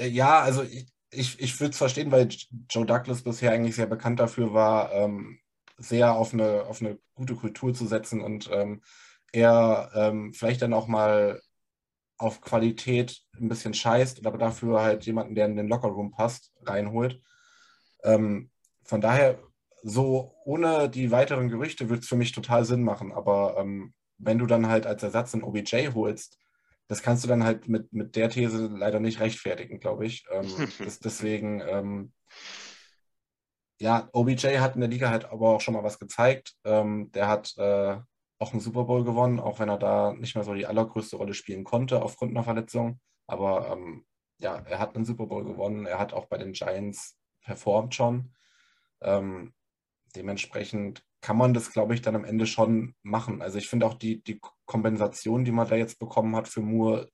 ja, also ich, ich, ich würde es verstehen, weil Joe Douglas bisher eigentlich sehr bekannt dafür war, ähm, sehr auf eine, auf eine gute Kultur zu setzen und ähm, er ähm, vielleicht dann auch mal auf Qualität ein bisschen scheißt, aber dafür halt jemanden, der in den Lockerroom passt, reinholt. Ähm, von daher, so ohne die weiteren Gerüchte würde es für mich total Sinn machen, aber ähm, wenn du dann halt als Ersatz einen OBJ holst, das kannst du dann halt mit, mit der These leider nicht rechtfertigen, glaube ich. Ähm, das, deswegen, ähm, ja, OBJ hat in der Liga halt aber auch schon mal was gezeigt. Ähm, der hat äh, auch einen Super Bowl gewonnen, auch wenn er da nicht mehr so die allergrößte Rolle spielen konnte aufgrund einer Verletzung. Aber ähm, ja, er hat einen Super Bowl gewonnen. Er hat auch bei den Giants performt schon. Ähm, dementsprechend kann man das, glaube ich, dann am Ende schon machen. Also ich finde auch die, die Kompensation, die man da jetzt bekommen hat für Moore,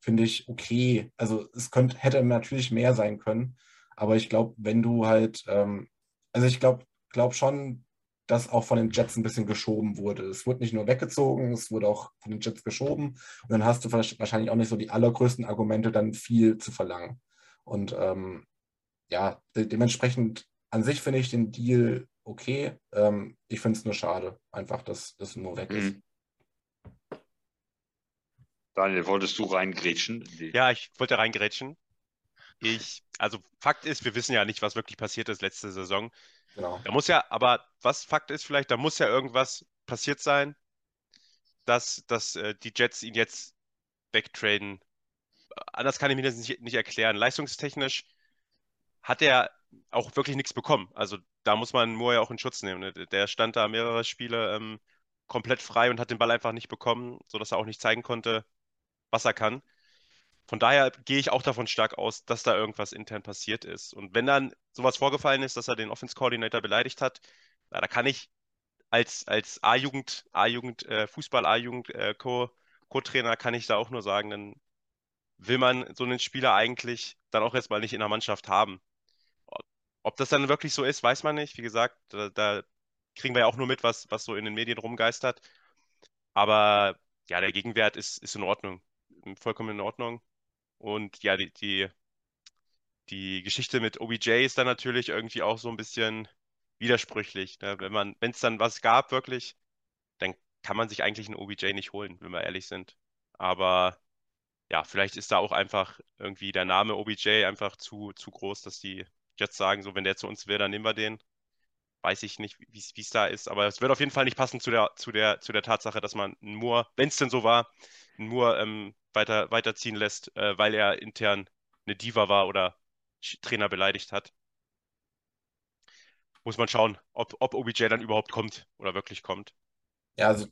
finde ich okay. Also es könnte, hätte natürlich mehr sein können. Aber ich glaube, wenn du halt, ähm, also ich glaube glaub schon, dass auch von den Jets ein bisschen geschoben wurde. Es wurde nicht nur weggezogen, es wurde auch von den Jets geschoben. Und dann hast du wahrscheinlich auch nicht so die allergrößten Argumente, dann viel zu verlangen. Und ähm, ja, de dementsprechend an sich finde ich den Deal okay. Ähm, ich finde es nur schade, einfach, dass das nur weg ist. Mhm. Daniel, wolltest du reingrätschen? Ja, ich wollte reingrätschen. Ich, also Fakt ist, wir wissen ja nicht, was wirklich passiert ist letzte Saison. Genau. Da muss ja, aber was Fakt ist vielleicht, da muss ja irgendwas passiert sein, dass, dass äh, die Jets ihn jetzt wegtraden. Anders kann ich mir das nicht, nicht erklären. Leistungstechnisch hat er auch wirklich nichts bekommen. Also da muss man Moore ja auch in Schutz nehmen. Ne? Der stand da mehrere Spiele ähm, komplett frei und hat den Ball einfach nicht bekommen, sodass er auch nicht zeigen konnte, was er kann. Von daher gehe ich auch davon stark aus, dass da irgendwas intern passiert ist. Und wenn dann sowas vorgefallen ist, dass er den Offense Coordinator beleidigt hat, na, da kann ich als, als A-Jugend, A-Jugend, äh, Fußball A-Jugend äh, kann ich da auch nur sagen, dann will man so einen Spieler eigentlich dann auch erstmal nicht in der Mannschaft haben. Ob das dann wirklich so ist, weiß man nicht. Wie gesagt, da, da kriegen wir ja auch nur mit, was, was so in den Medien rumgeistert. Aber ja, der Gegenwert ist, ist in Ordnung. Vollkommen in Ordnung. Und ja, die, die, die Geschichte mit OBJ ist dann natürlich irgendwie auch so ein bisschen widersprüchlich. Ne? Wenn es dann was gab, wirklich, dann kann man sich eigentlich einen OBJ nicht holen, wenn wir ehrlich sind. Aber ja, vielleicht ist da auch einfach irgendwie der Name OBJ einfach zu, zu groß, dass die Jets sagen, so wenn der zu uns will, dann nehmen wir den. Weiß ich nicht, wie es da ist, aber es wird auf jeden Fall nicht passen zu der, zu der, zu der Tatsache, dass man einen Moore, wenn es denn so war, Moore ähm, weiter, weiterziehen lässt, äh, weil er intern eine Diva war oder Trainer beleidigt hat. Muss man schauen, ob, ob OBJ dann überhaupt kommt oder wirklich kommt. Ja, also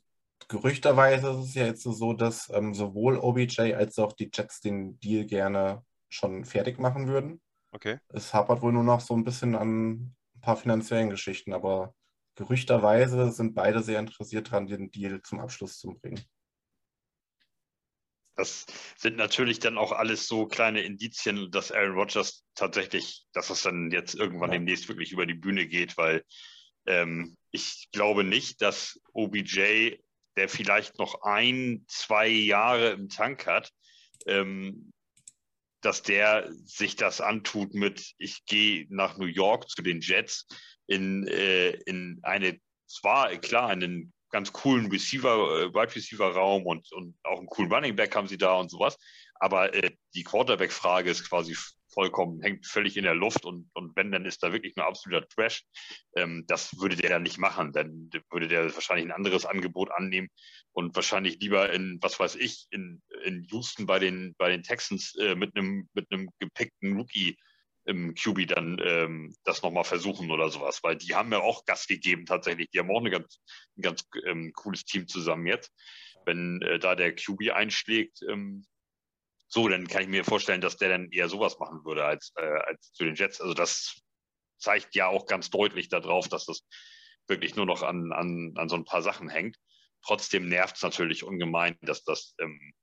gerüchterweise ist es ja jetzt so, dass ähm, sowohl OBJ als auch die Jets den Deal gerne schon fertig machen würden. Okay. Es hapert wohl nur noch so ein bisschen an ein paar finanziellen Geschichten, aber gerüchterweise sind beide sehr interessiert daran, den Deal zum Abschluss zu bringen. Das sind natürlich dann auch alles so kleine Indizien, dass Aaron Rodgers tatsächlich, dass es dann jetzt irgendwann ja. demnächst wirklich über die Bühne geht, weil ähm, ich glaube nicht, dass OBJ, der vielleicht noch ein, zwei Jahre im Tank hat, ähm, dass der sich das antut mit, ich gehe nach New York zu den Jets in, äh, in eine, zwar klar, einen ganz coolen Receiver, äh, Wide Receiver Raum und, und auch einen coolen Running Back haben sie da und sowas. Aber äh, die Quarterback-Frage ist quasi vollkommen, hängt völlig in der Luft und, und wenn, dann ist da wirklich nur absoluter Trash. Ähm, das würde der dann nicht machen. Dann würde der wahrscheinlich ein anderes Angebot annehmen und wahrscheinlich lieber in, was weiß ich, in, in Houston bei den, bei den Texans äh, mit einem mit einem gepickten Rookie im QB dann ähm, das nochmal versuchen oder sowas, weil die haben ja auch Gas gegeben tatsächlich. Die haben auch eine ganz, ein ganz ähm, cooles Team zusammen jetzt. Wenn äh, da der QB einschlägt, ähm, so, dann kann ich mir vorstellen, dass der dann eher sowas machen würde als, äh, als zu den Jets. Also das zeigt ja auch ganz deutlich darauf, dass das wirklich nur noch an, an, an so ein paar Sachen hängt. Trotzdem nervt es natürlich ungemein, dass das ähm,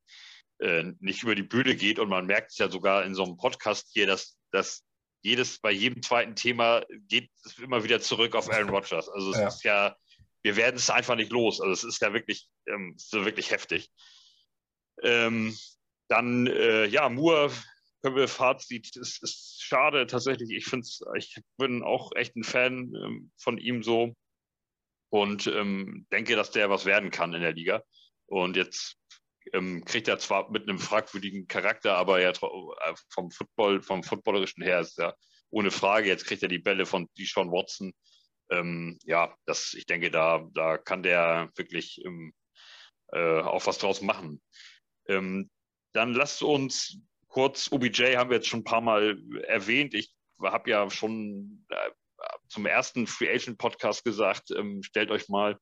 äh, nicht über die Bühne geht. Und man merkt es ja sogar in so einem Podcast hier, dass, dass jedes, bei jedem zweiten Thema geht es immer wieder zurück auf Aaron Rodgers. Also es ja. ist ja, wir werden es einfach nicht los. Also es ist ja wirklich, ähm, so wirklich heftig. Ähm, dann, äh, ja, Moore, können wir Fazit, ist, ist schade tatsächlich. Ich finde ich bin auch echt ein Fan ähm, von ihm so und ähm, denke, dass der was werden kann in der Liga. Und jetzt ähm, kriegt er zwar mit einem fragwürdigen Charakter, aber ja äh, vom Football, vom Footballerischen her ist er ohne Frage. Jetzt kriegt er die Bälle von Deshaun Watson. Ähm, ja, das, ich denke, da, da kann der wirklich ähm, äh, auch was draus machen. Ähm, dann lasst uns kurz, OBJ haben wir jetzt schon ein paar Mal erwähnt. Ich habe ja schon äh, zum ersten Free Agent Podcast gesagt, ähm, stellt euch mal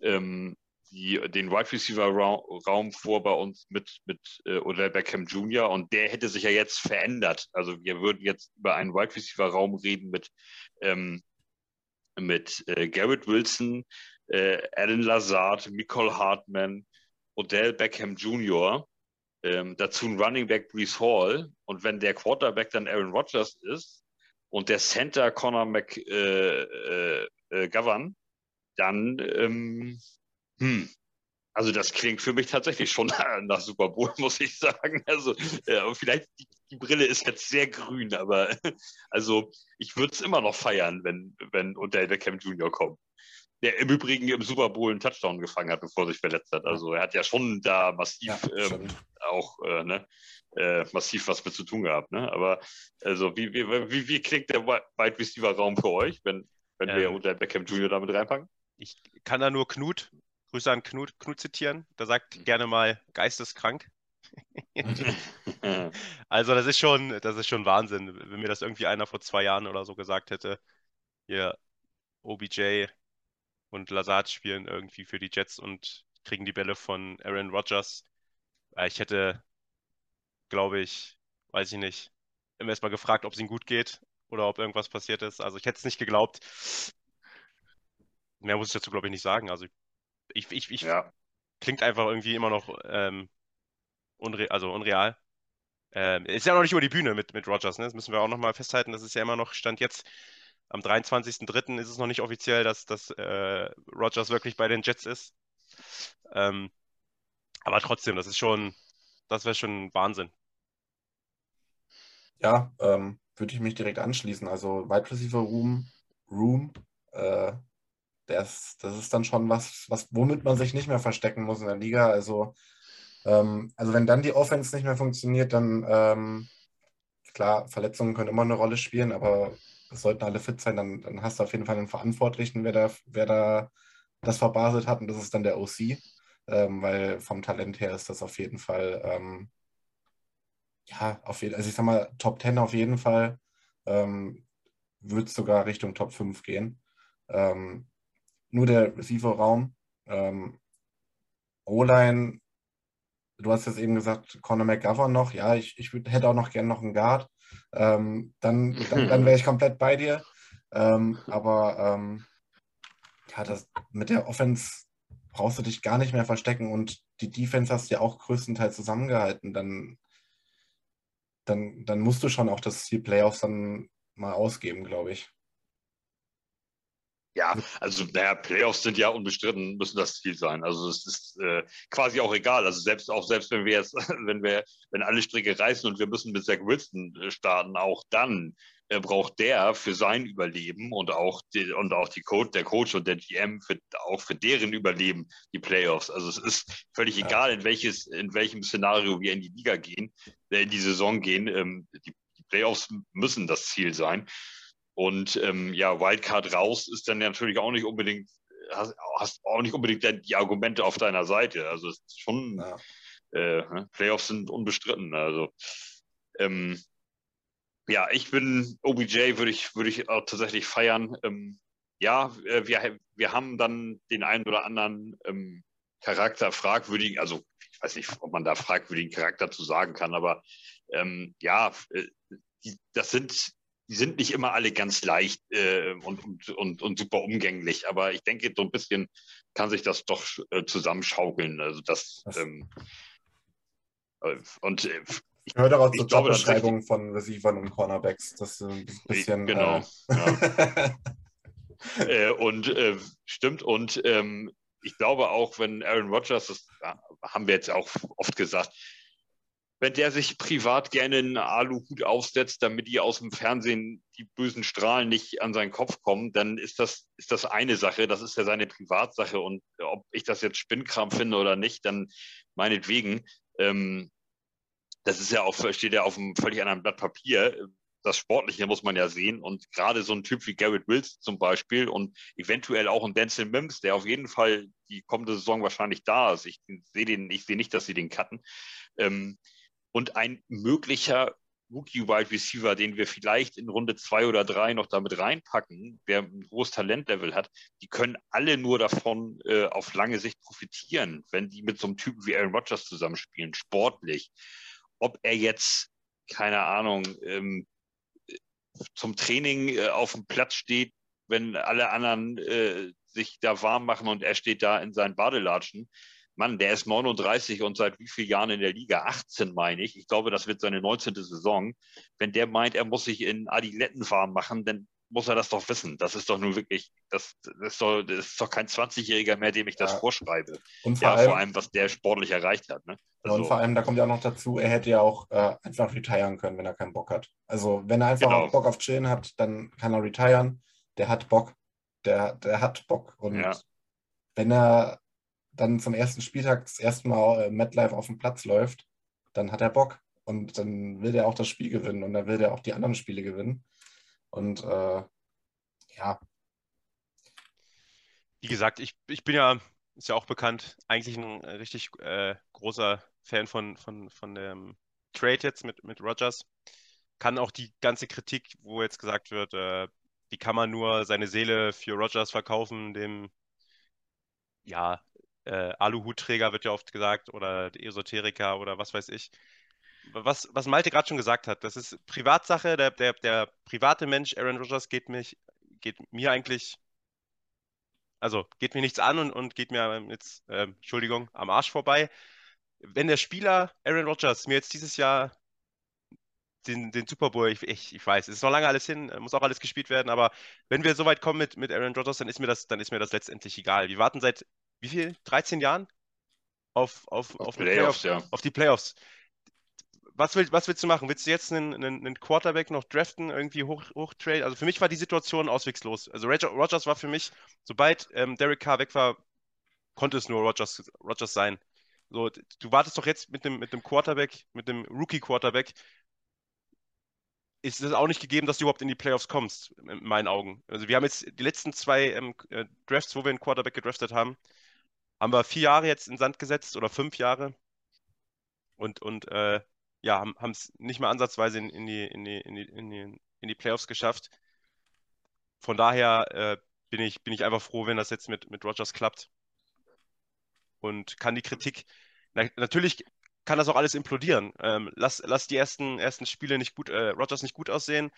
ähm, die, den Wide Receiver Raum vor bei uns mit, mit äh, Odell Beckham Jr. und der hätte sich ja jetzt verändert. Also wir würden jetzt über einen Wide Receiver Raum reden mit, ähm, mit äh, Garrett Wilson, äh, Alan Lazard, Nicole Hartman, Odell Beckham Jr. Ähm, dazu ein Running Back Brees Hall und wenn der Quarterback dann Aaron Rodgers ist und der Center Connor McGovern, äh, äh, äh dann ähm, hm. Also das klingt für mich tatsächlich schon nach Super Bowl, muss ich sagen. Also äh, vielleicht die, die, Brille ist jetzt sehr grün, aber also ich würde es immer noch feiern, wenn wenn Odell Beckham Jr. kommt. Der im Übrigen im Super Bowl einen Touchdown gefangen hat, bevor er sich verletzt hat. Also er hat ja schon da massiv ja, ähm, auch äh, ne, äh, massiv was mit zu tun gehabt. Ne? Aber also wie, wie, wie, wie klingt der Wide Receiver Raum für euch, wenn, wenn ähm, wir Odell Beckham Jr. damit reinpacken? Ich kann da nur Knut Grüße an Knut, Knut zitieren. Der sagt mhm. gerne mal geisteskrank. also das ist schon, das ist schon Wahnsinn. Wenn mir das irgendwie einer vor zwei Jahren oder so gesagt hätte, hier OBJ und Lazard spielen irgendwie für die Jets und kriegen die Bälle von Aaron Rodgers. Äh, ich hätte, glaube ich, weiß ich nicht, immer erstmal gefragt, ob es ihm gut geht oder ob irgendwas passiert ist. Also ich hätte es nicht geglaubt. Mehr muss ich dazu, glaube ich, nicht sagen. Also ich ich, ich, ich ja. klingt einfach irgendwie immer noch ähm, unre also unreal. Ähm, ist ja noch nicht über die Bühne mit, mit Rogers, ne? Das müssen wir auch nochmal festhalten. Das ist ja immer noch, Stand jetzt am 23.03. ist es noch nicht offiziell, dass, dass äh, Rogers wirklich bei den Jets ist. Ähm, aber trotzdem, das ist schon, das wäre schon Wahnsinn. Ja, ähm, würde ich mich direkt anschließen. Also Wide Receiver Room, Room äh, das, das ist dann schon was, was, womit man sich nicht mehr verstecken muss in der Liga. Also, ähm, also wenn dann die Offense nicht mehr funktioniert, dann ähm, klar, Verletzungen können immer eine Rolle spielen, aber es sollten alle fit sein, dann, dann hast du auf jeden Fall einen Verantwortlichen, wer da, wer da das verbaselt hat, und das ist dann der OC. Ähm, weil vom Talent her ist das auf jeden Fall, ähm, ja, auf jeden also ich sag mal, Top 10 auf jeden Fall, ähm, wird sogar Richtung Top 5 gehen. Ähm, nur der Receiver-Raum. Ähm, O-Line, du hast jetzt eben gesagt, Conor McGovern noch. Ja, ich, ich hätte auch noch gerne noch einen Guard. Ähm, dann dann, dann wäre ich komplett bei dir. Ähm, aber ähm, ja, das, mit der Offense brauchst du dich gar nicht mehr verstecken und die Defense hast du ja auch größtenteils zusammengehalten. Dann, dann, dann musst du schon auch das Ziel Playoffs dann mal ausgeben, glaube ich. Ja, also naja, Playoffs sind ja unbestritten, müssen das Ziel sein. Also es ist äh, quasi auch egal. Also selbst auch selbst wenn wir jetzt, wenn wir, wenn alle Stricke reißen und wir müssen mit Zach Wilson äh, starten, auch dann äh, braucht der für sein Überleben und auch die, und auch die Coach, der Coach und der GM für, auch für deren Überleben die Playoffs. Also es ist völlig ja. egal, in welches, in welchem Szenario wir in die Liga gehen, äh, in die Saison gehen. Ähm, die, die Playoffs müssen das Ziel sein. Und ähm, ja, Wildcard raus ist dann natürlich auch nicht unbedingt, hast, hast auch nicht unbedingt die Argumente auf deiner Seite. Also es ist schon, ja. äh, ne, Playoffs sind unbestritten. Also ähm, ja, ich bin OBJ, würde ich, würde ich auch tatsächlich feiern. Ähm, ja, äh, wir, wir haben dann den einen oder anderen ähm, Charakter fragwürdigen, also ich weiß nicht, ob man da fragwürdigen Charakter zu sagen kann, aber ähm, ja, äh, die, das sind die sind nicht immer alle ganz leicht äh, und, und, und, und, super umgänglich, aber ich denke, so ein bisschen kann sich das doch äh, zusammenschaukeln. Also das, ähm, äh, und äh, ich höre daraus zur Jobbeschreibung von Receivern und Cornerbacks. Das ist ein bisschen. Genau. Äh, ja. und stimmt. Und ähm, ich glaube auch, wenn Aaron Rodgers, das haben wir jetzt auch oft gesagt, wenn der sich privat gerne einen Aluhut aufsetzt, damit die aus dem Fernsehen die bösen Strahlen nicht an seinen Kopf kommen, dann ist das, ist das eine Sache. Das ist ja seine Privatsache. Und ob ich das jetzt Spinnkram finde oder nicht, dann meinetwegen. Ähm, das ist ja auch, steht ja auf einem völlig anderen Blatt Papier. Das Sportliche muss man ja sehen. Und gerade so ein Typ wie Garrett Wills zum Beispiel und eventuell auch ein Denzel Mims, der auf jeden Fall die kommende Saison wahrscheinlich da ist. Ich sehe den, nicht, dass sie den cutten. Ähm, und ein möglicher Rookie-Wide Receiver, den wir vielleicht in Runde zwei oder drei noch damit reinpacken, der ein hohes Talentlevel hat, die können alle nur davon äh, auf lange Sicht profitieren, wenn die mit so einem Typen wie Aaron Rodgers zusammenspielen, sportlich. Ob er jetzt, keine Ahnung, ähm, zum Training äh, auf dem Platz steht, wenn alle anderen äh, sich da warm machen und er steht da in seinen Badelatschen, Mann, der ist 39 und seit wie vielen Jahren in der Liga? 18, meine ich. Ich glaube, das wird seine 19. Saison. Wenn der meint, er muss sich in Adiletten warm machen, dann muss er das doch wissen. Das ist doch nur wirklich, das, das, ist, doch, das ist doch kein 20-Jähriger mehr, dem ich das ja. vorschreibe. Und vor, ja, allem, vor allem, was der sportlich erreicht hat. Ne? Also, und vor allem, da kommt ja auch noch dazu, er hätte ja auch äh, einfach retiren können, wenn er keinen Bock hat. Also, wenn er einfach genau. Bock auf Chillen hat, dann kann er retiren. Der hat Bock. Der, der hat Bock. Und ja. wenn er dann zum ersten Spieltag das erste Mal äh, MetLife auf dem Platz läuft, dann hat er Bock und dann will er auch das Spiel gewinnen und dann will er auch die anderen Spiele gewinnen. Und äh, ja. Wie gesagt, ich, ich bin ja, ist ja auch bekannt, eigentlich ein richtig äh, großer Fan von, von, von dem Trade jetzt mit, mit Rogers. Kann auch die ganze Kritik, wo jetzt gesagt wird, äh, wie kann man nur seine Seele für Rogers verkaufen, dem ja, äh, Aluhutträger wird ja oft gesagt oder Esoteriker oder was weiß ich. Was, was Malte gerade schon gesagt hat, das ist Privatsache. Der, der, der private Mensch, Aaron Rodgers, geht, mich, geht mir eigentlich, also geht mir nichts an und, und geht mir jetzt, äh, Entschuldigung, am Arsch vorbei. Wenn der Spieler Aaron Rodgers mir jetzt dieses Jahr den, den Super Bowl, ich, ich, ich weiß, es ist noch lange alles hin, muss auch alles gespielt werden, aber wenn wir so weit kommen mit, mit Aaron Rodgers, dann ist mir das, dann ist mir das letztendlich egal. Wir warten seit wie viel? 13 Jahren auf, auf, auf, auf Playoffs, Playoff, ja. auf die Playoffs. Was, will, was willst du machen? Willst du jetzt einen, einen, einen Quarterback noch draften, irgendwie hoch, hochtrade? Also für mich war die Situation auswegslos. Also Rogers war für mich, sobald ähm, Derek Carr weg war, konnte es nur Rogers, Rogers sein. So, du wartest doch jetzt mit dem, mit dem Quarterback, mit dem Rookie-Quarterback, ist es auch nicht gegeben, dass du überhaupt in die Playoffs kommst, in meinen Augen. Also wir haben jetzt die letzten zwei ähm, äh, Drafts, wo wir einen Quarterback gedraftet haben, haben wir vier Jahre jetzt in Sand gesetzt oder fünf Jahre und, und äh, ja, haben es nicht mal ansatzweise in, in, die, in, die, in, die, in, die, in die Playoffs geschafft. Von daher äh, bin, ich, bin ich einfach froh, wenn das jetzt mit, mit Rogers klappt. Und kann die Kritik, na, natürlich kann das auch alles implodieren. Ähm, lass, lass die ersten, ersten Spiele nicht gut, äh, Rogers nicht gut aussehen.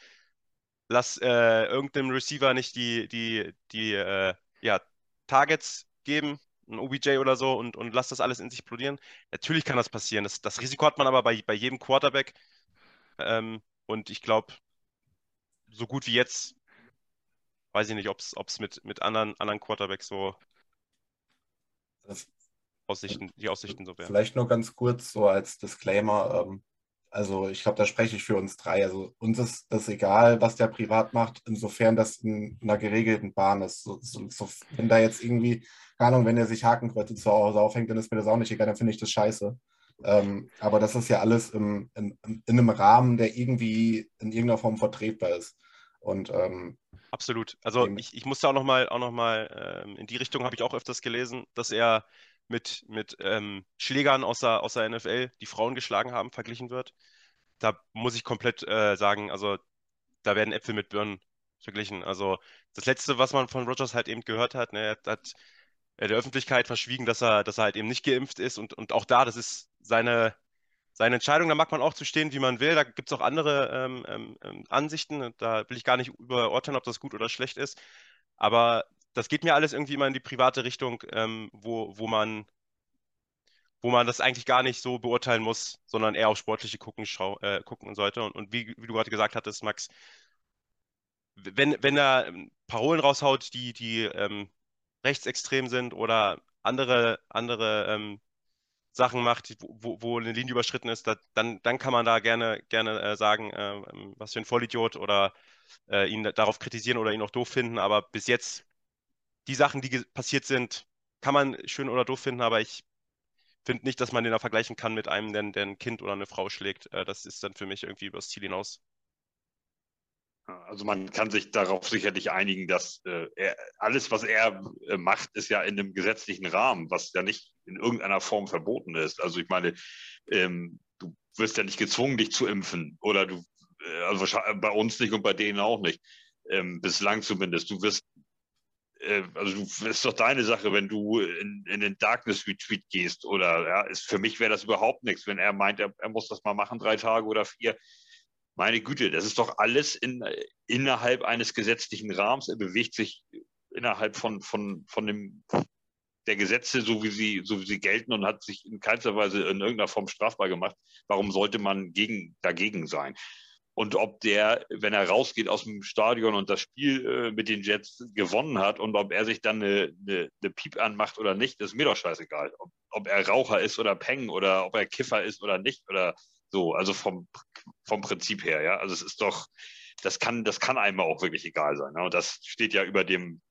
Lass äh, irgendeinem Receiver nicht die, die, die, äh, ja, Targets geben, ein OBJ oder so, und, und lass das alles in sich explodieren. Natürlich kann das passieren. Das, das Risiko hat man aber bei, bei jedem Quarterback. Ähm, und ich glaube, so gut wie jetzt, weiß ich nicht, ob es mit, mit anderen, anderen Quarterbacks so das, Aussichten, die Aussichten so wären. Vielleicht nur ganz kurz so als Disclaimer. Ähm, also ich glaube, da spreche ich für uns drei. Also uns ist das egal, was der privat macht, insofern das in einer geregelten Bahn ist. So, so, so, wenn da jetzt irgendwie, keine Ahnung, wenn er sich Hakenkreuze zu Hause aufhängt, dann ist mir das auch nicht egal, dann finde ich das scheiße. Ähm, aber das ist ja alles im, in, in, einem Rahmen, der irgendwie in irgendeiner Form vertretbar ist. Und ähm, absolut. Also ich, ich musste auch noch mal, auch noch mal ähm, in die Richtung habe ich auch öfters gelesen, dass er mit, mit ähm, Schlägern aus der, aus der NFL, die Frauen geschlagen haben, verglichen wird. Da muss ich komplett äh, sagen, also da werden Äpfel mit Birnen verglichen. Also das Letzte, was man von Rogers halt eben gehört hat, ne, er hat der Öffentlichkeit verschwiegen, dass er, dass er halt eben nicht geimpft ist. Und, und auch da, das ist seine, seine Entscheidung, da mag man auch zu stehen, wie man will. Da gibt es auch andere ähm, ähm, ähm, Ansichten. Da will ich gar nicht überurteilen, ob das gut oder schlecht ist. Aber das geht mir alles irgendwie immer in die private Richtung, ähm, wo, wo man wo man das eigentlich gar nicht so beurteilen muss, sondern eher auf sportliche gucken, schau, äh, gucken sollte. Und, und wie, wie, du gerade gesagt hattest, Max, wenn, wenn er ähm, Parolen raushaut, die, die ähm, rechtsextrem sind oder andere, andere ähm, Sachen macht, wo, wo eine Linie überschritten ist, da, dann, dann kann man da gerne, gerne äh, sagen, äh, was für ein Vollidiot oder äh, ihn darauf kritisieren oder ihn auch doof finden. Aber bis jetzt die Sachen, die passiert sind, kann man schön oder doof finden, aber ich finde nicht, dass man den da vergleichen kann mit einem, der, der ein Kind oder eine Frau schlägt. Äh, das ist dann für mich irgendwie übers Ziel hinaus. Also man kann sich darauf sicherlich einigen, dass äh, er, alles, was er äh, macht, ist ja in einem gesetzlichen Rahmen, was ja nicht in irgendeiner Form verboten ist. Also ich meine, ähm, du wirst ja nicht gezwungen, dich zu impfen oder du, äh, also bei uns nicht und bei denen auch nicht, ähm, bislang zumindest. Du wirst also du, ist doch deine Sache, wenn du in, in den Darkness Retreat gehst oder ja, ist, für mich wäre das überhaupt nichts, wenn er meint, er, er, muss das mal machen, drei Tage oder vier. Meine Güte, das ist doch alles in, innerhalb eines gesetzlichen Rahmens. Er bewegt sich innerhalb von, von, von dem, der Gesetze, so wie, sie, so wie sie gelten und hat sich in keinster Weise in irgendeiner Form strafbar gemacht. Warum sollte man gegen, dagegen sein? Und ob der, wenn er rausgeht aus dem Stadion und das Spiel äh, mit den Jets gewonnen hat und ob er sich dann eine, eine, eine Piep anmacht oder nicht, ist mir doch scheißegal. Ob, ob, er Raucher ist oder Peng oder ob er Kiffer ist oder nicht oder so. Also vom, vom Prinzip her, ja. Also es ist doch, das kann, das kann einem auch wirklich egal sein. Ne? Und das steht ja über dem,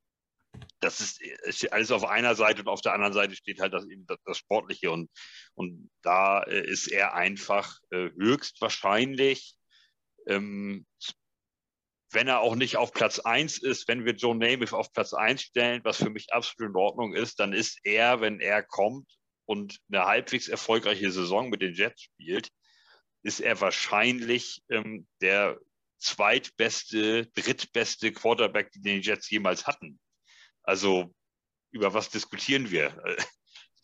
das ist, ist, alles auf einer Seite und auf der anderen Seite steht halt das, das, das Sportliche und, und da äh, ist er einfach äh, höchstwahrscheinlich ähm, wenn er auch nicht auf Platz 1 ist, wenn wir Joe Namath auf Platz 1 stellen, was für mich absolut in Ordnung ist, dann ist er, wenn er kommt und eine halbwegs erfolgreiche Saison mit den Jets spielt, ist er wahrscheinlich ähm, der zweitbeste, drittbeste Quarterback, den die Jets jemals hatten. Also über was diskutieren wir?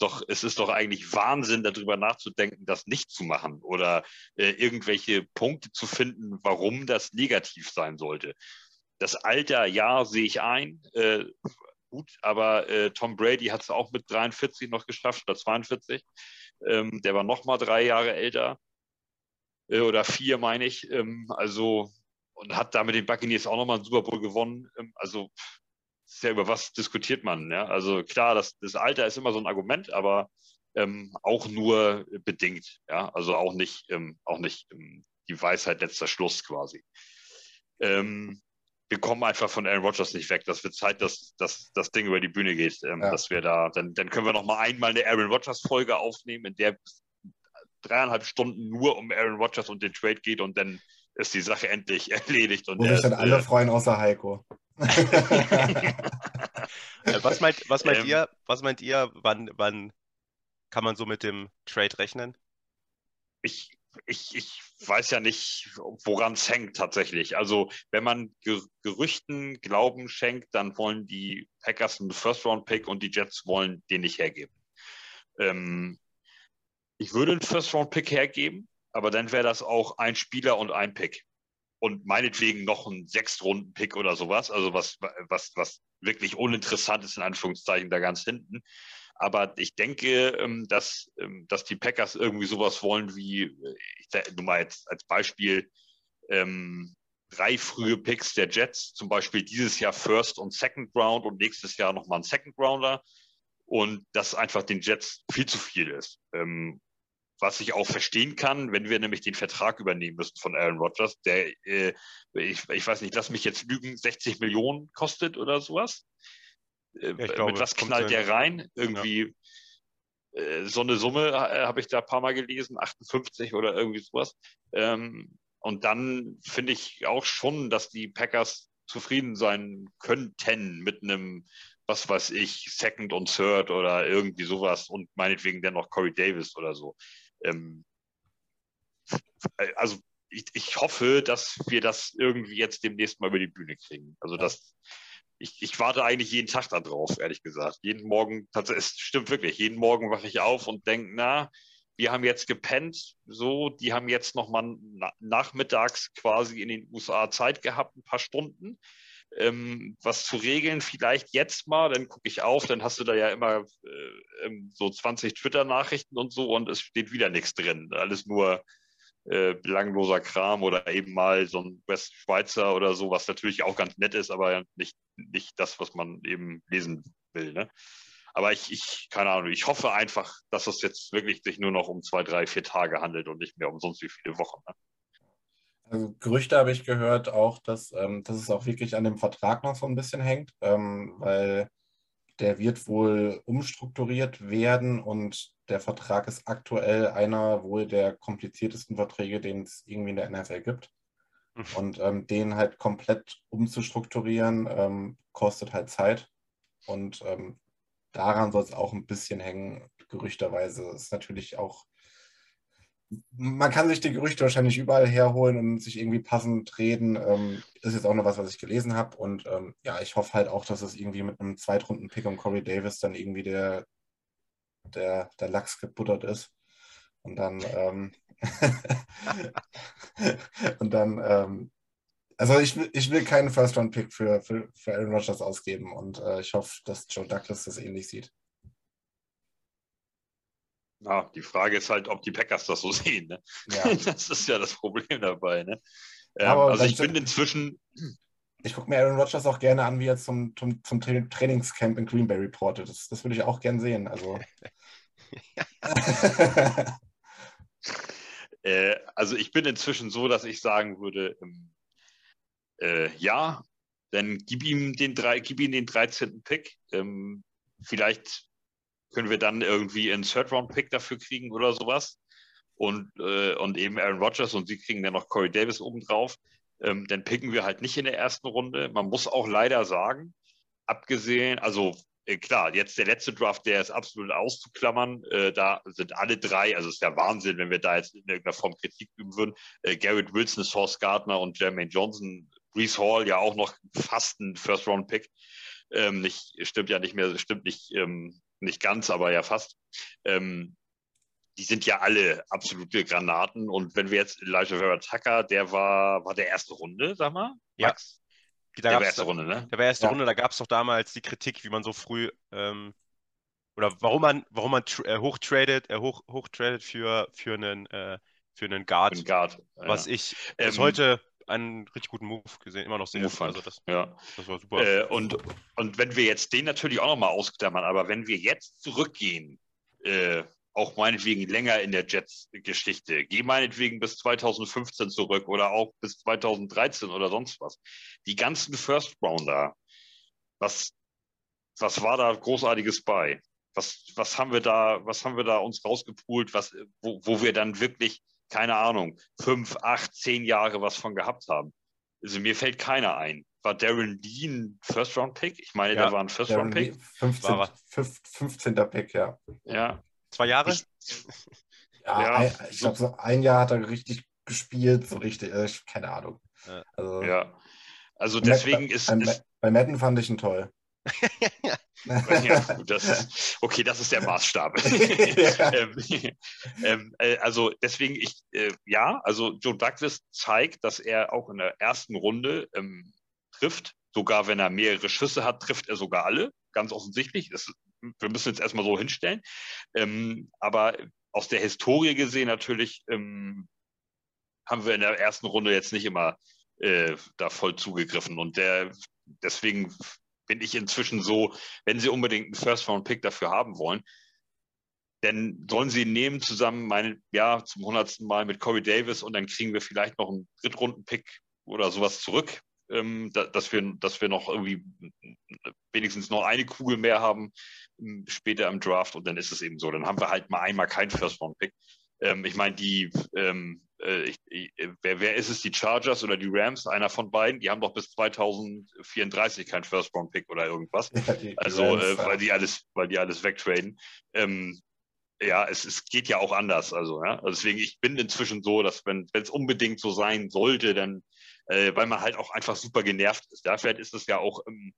Doch, es ist doch eigentlich Wahnsinn, darüber nachzudenken, das nicht zu machen oder äh, irgendwelche Punkte zu finden, warum das negativ sein sollte. Das Alter, ja, sehe ich ein. Äh, gut, aber äh, Tom Brady hat es auch mit 43 noch geschafft oder 42. Ähm, der war noch mal drei Jahre älter äh, oder vier, meine ich. Ähm, also und hat damit den Buccaneers auch noch mal einen Super Bowl gewonnen. Ähm, also ja über was diskutiert man. Ja? Also klar, das, das Alter ist immer so ein Argument, aber ähm, auch nur bedingt. Ja? Also auch nicht, ähm, auch nicht ähm, die Weisheit letzter Schluss quasi. Ähm, wir kommen einfach von Aaron Rodgers nicht weg. Das wird Zeit, dass, dass das Ding über die Bühne geht. Ähm, ja. Dass wir da, dann, dann können wir noch mal einmal eine Aaron Rodgers-Folge aufnehmen, in der dreieinhalb Stunden nur um Aaron Rodgers und den Trade geht und dann ist die Sache endlich erledigt. Und Wo sich dann alle äh, freuen, außer Heiko. Äh, was meint, was meint ähm, ihr, was meint ihr, wann, wann kann man so mit dem Trade rechnen? Ich, ich, ich weiß ja nicht, woran es hängt tatsächlich. Also wenn man Gerüchten Glauben schenkt, dann wollen die Packers einen First-Round-Pick und die Jets wollen den nicht hergeben. Ähm, ich würde einen First-Round-Pick hergeben, aber dann wäre das auch ein Spieler und ein Pick und meinetwegen noch ein Sechstrunden-Pick oder sowas, also was, was, was wirklich uninteressant ist, in Anführungszeichen, da ganz hinten. Aber ich denke, ähm, dass, ähm, dass die Packers irgendwie sowas wollen wie, äh, ich nur mal jetzt als Beispiel, ähm, drei frühe Picks der Jets, zum Beispiel dieses Jahr First und Second Round und nächstes Jahr nochmal ein Second Rounder. Und das einfach den Jets viel zu viel ist. Ähm, was ich auch verstehen kann, wenn wir nämlich den Vertrag übernehmen müssen von Aaron Rodgers, der, äh, ich, ich weiß nicht, lass mich jetzt lügen, 60 Millionen kostet oder sowas. Äh, ja, glaube, mit was knallt der rein? Irgendwie ja. äh, so eine Summe äh, habe ich da ein paar Mal gelesen, 58 oder irgendwie sowas. Ähm, und dann finde ich auch schon, dass die Packers zufrieden sein könnten mit einem, was weiß ich, Second und Third oder irgendwie sowas und meinetwegen dann noch Corey Davis oder so. Ähm, also ich, ich, hoffe, dass wir das irgendwie jetzt demnächst mal über die Bühne kriegen. Also das, ich, ich warte eigentlich jeden Tag darauf, ehrlich gesagt. Jeden Morgen, es stimmt wirklich, jeden Morgen wache ich auf und denke, na, wir haben jetzt gepennt, so, die haben jetzt nochmal na, nachmittags quasi in den USA Zeit gehabt, ein paar Stunden. Ähm, was zu regeln, vielleicht jetzt mal, dann gucke ich auf, dann hast du da ja immer äh, ähm, so 20 Twitter-Nachrichten und so und es steht wieder nichts drin. Alles nur äh, belangloser Kram oder eben mal so ein Westschweizer oder so, was natürlich auch ganz nett ist, aber nicht, nicht das, was man eben lesen will. Ne? Aber ich, ich, keine Ahnung, ich hoffe einfach, dass es jetzt wirklich sich nur noch um zwei, drei, vier Tage handelt und nicht mehr um sonst wie viele Wochen. Ne? Also Gerüchte habe ich gehört auch, dass, ähm, dass es auch wirklich an dem Vertrag noch so ein bisschen hängt, ähm, weil der wird wohl umstrukturiert werden und der Vertrag ist aktuell einer wohl der kompliziertesten Verträge, den es irgendwie in der NFL gibt. Mhm. Und ähm, den halt komplett umzustrukturieren, ähm, kostet halt Zeit. Und ähm, daran soll es auch ein bisschen hängen, gerüchterweise. Das ist natürlich auch, man kann sich die Gerüchte wahrscheinlich überall herholen und sich irgendwie passend reden. Ähm, ist jetzt auch noch was, was ich gelesen habe. Und ähm, ja, ich hoffe halt auch, dass es irgendwie mit einem Zweitrunden-Pick um Corey Davis dann irgendwie der, der, der Lachs gebuttert ist. Und dann, ähm, und dann, ähm, also ich, ich will keinen First-Round-Pick für, für, für Aaron Rodgers ausgeben und äh, ich hoffe, dass Joe Douglas das ähnlich sieht. Ja, die Frage ist halt, ob die Packers das so sehen. Ne? Ja. Das ist ja das Problem dabei. Ne? Ähm, also ich bin inzwischen. Ich gucke mir Aaron Rodgers auch gerne an, wie er zum, zum, zum Trainingscamp in Green Bay reportet. Das, das würde ich auch gerne sehen. Also. äh, also ich bin inzwischen so, dass ich sagen würde, äh, ja, dann gib ihm den, drei, gib ihm den 13. Pick. Ähm, vielleicht können wir dann irgendwie einen Third-Round-Pick dafür kriegen oder sowas. Und, äh, und eben Aaron Rodgers und sie kriegen dann noch Corey Davis obendrauf. Ähm, dann picken wir halt nicht in der ersten Runde. Man muss auch leider sagen, abgesehen, also äh, klar, jetzt der letzte Draft, der ist absolut auszuklammern. Äh, da sind alle drei, also es ist ja Wahnsinn, wenn wir da jetzt in irgendeiner Form Kritik üben würden. Äh, Garrett Wilson, Sauce Gardner und Jermaine Johnson, Brees Hall ja auch noch fast ein First-Round-Pick. Ähm, nicht, stimmt ja nicht mehr, stimmt nicht, ähm, nicht ganz, aber ja fast. Ähm, die sind ja alle absolute Granaten. Und wenn wir jetzt Elijah Vera Tucker, der war, war der erste Runde, sag mal? Max? Ja. der war erste Runde, ne? Der war erste ja. Runde, da gab es doch damals die Kritik, wie man so früh ähm, oder warum man, warum man äh, hochtradet, äh, hoch, hochtradet für, für einen, äh, für einen Guard. Für einen Guard was ja. ich bis ähm, heute einen richtig guten Move gesehen, immer noch sehr Move also das, ja. das war super. Äh, und, und wenn wir jetzt den natürlich auch nochmal ausklammern, aber wenn wir jetzt zurückgehen, äh, auch meinetwegen länger in der Jets-Geschichte, geh meinetwegen bis 2015 zurück oder auch bis 2013 oder sonst was. Die ganzen First Rounder, was, was war da Großartiges bei? Was, was haben wir da, was haben wir da uns rausgepult, was, wo, wo wir dann wirklich keine Ahnung, fünf, acht, zehn Jahre was von gehabt haben. Also mir fällt keiner ein. War Darren Dean First-Round-Pick? Ich meine, ja, der war ein First-Round-Pick. 15, 15. Pick, ja. Ja. Zwei Jahre? Ich, ja, ja, ein, ich glaube, so ein Jahr hat er richtig gespielt, so richtig, äh, keine Ahnung. Also, ja. Also deswegen bei, ist, bei, ist. Bei Madden fand ich ihn toll ja, das okay, das ist der Maßstab. ähm, ähm, äh, also deswegen, ich, äh, ja, also Joe Douglas zeigt, dass er auch in der ersten Runde ähm, trifft. sogar wenn er mehrere Schüsse hat, trifft er sogar alle, ganz offensichtlich. Das, wir müssen jetzt erstmal so hinstellen. Ähm, aber aus der Historie gesehen natürlich ähm, haben wir in der ersten Runde jetzt nicht immer äh, da voll zugegriffen. Und der, deswegen bin ich inzwischen so, wenn Sie unbedingt einen First-Round-Pick dafür haben wollen, dann sollen Sie ihn nehmen zusammen, meine, ja, zum hundertsten Mal mit Corey Davis und dann kriegen wir vielleicht noch einen Drittrunden-Pick oder sowas zurück, ähm, da, dass, wir, dass wir noch irgendwie wenigstens noch eine Kugel mehr haben ähm, später im Draft und dann ist es eben so. Dann haben wir halt mal einmal keinen First-Round-Pick. Ähm, ich meine, die, ähm, äh, ich, ich, wer, wer ist es, die Chargers oder die Rams? Einer von beiden, die haben doch bis 2034 keinen First-Round-Pick oder irgendwas. Ja, also, Rams, äh, weil die alles, weil die alles wegtraden. Ähm, ja, es, es geht ja auch anders. Also, ja? also deswegen, ich bin inzwischen so, dass wenn es unbedingt so sein sollte, dann, äh, weil man halt auch einfach super genervt ist. Ja? Vielleicht ist es ja auch, ähm,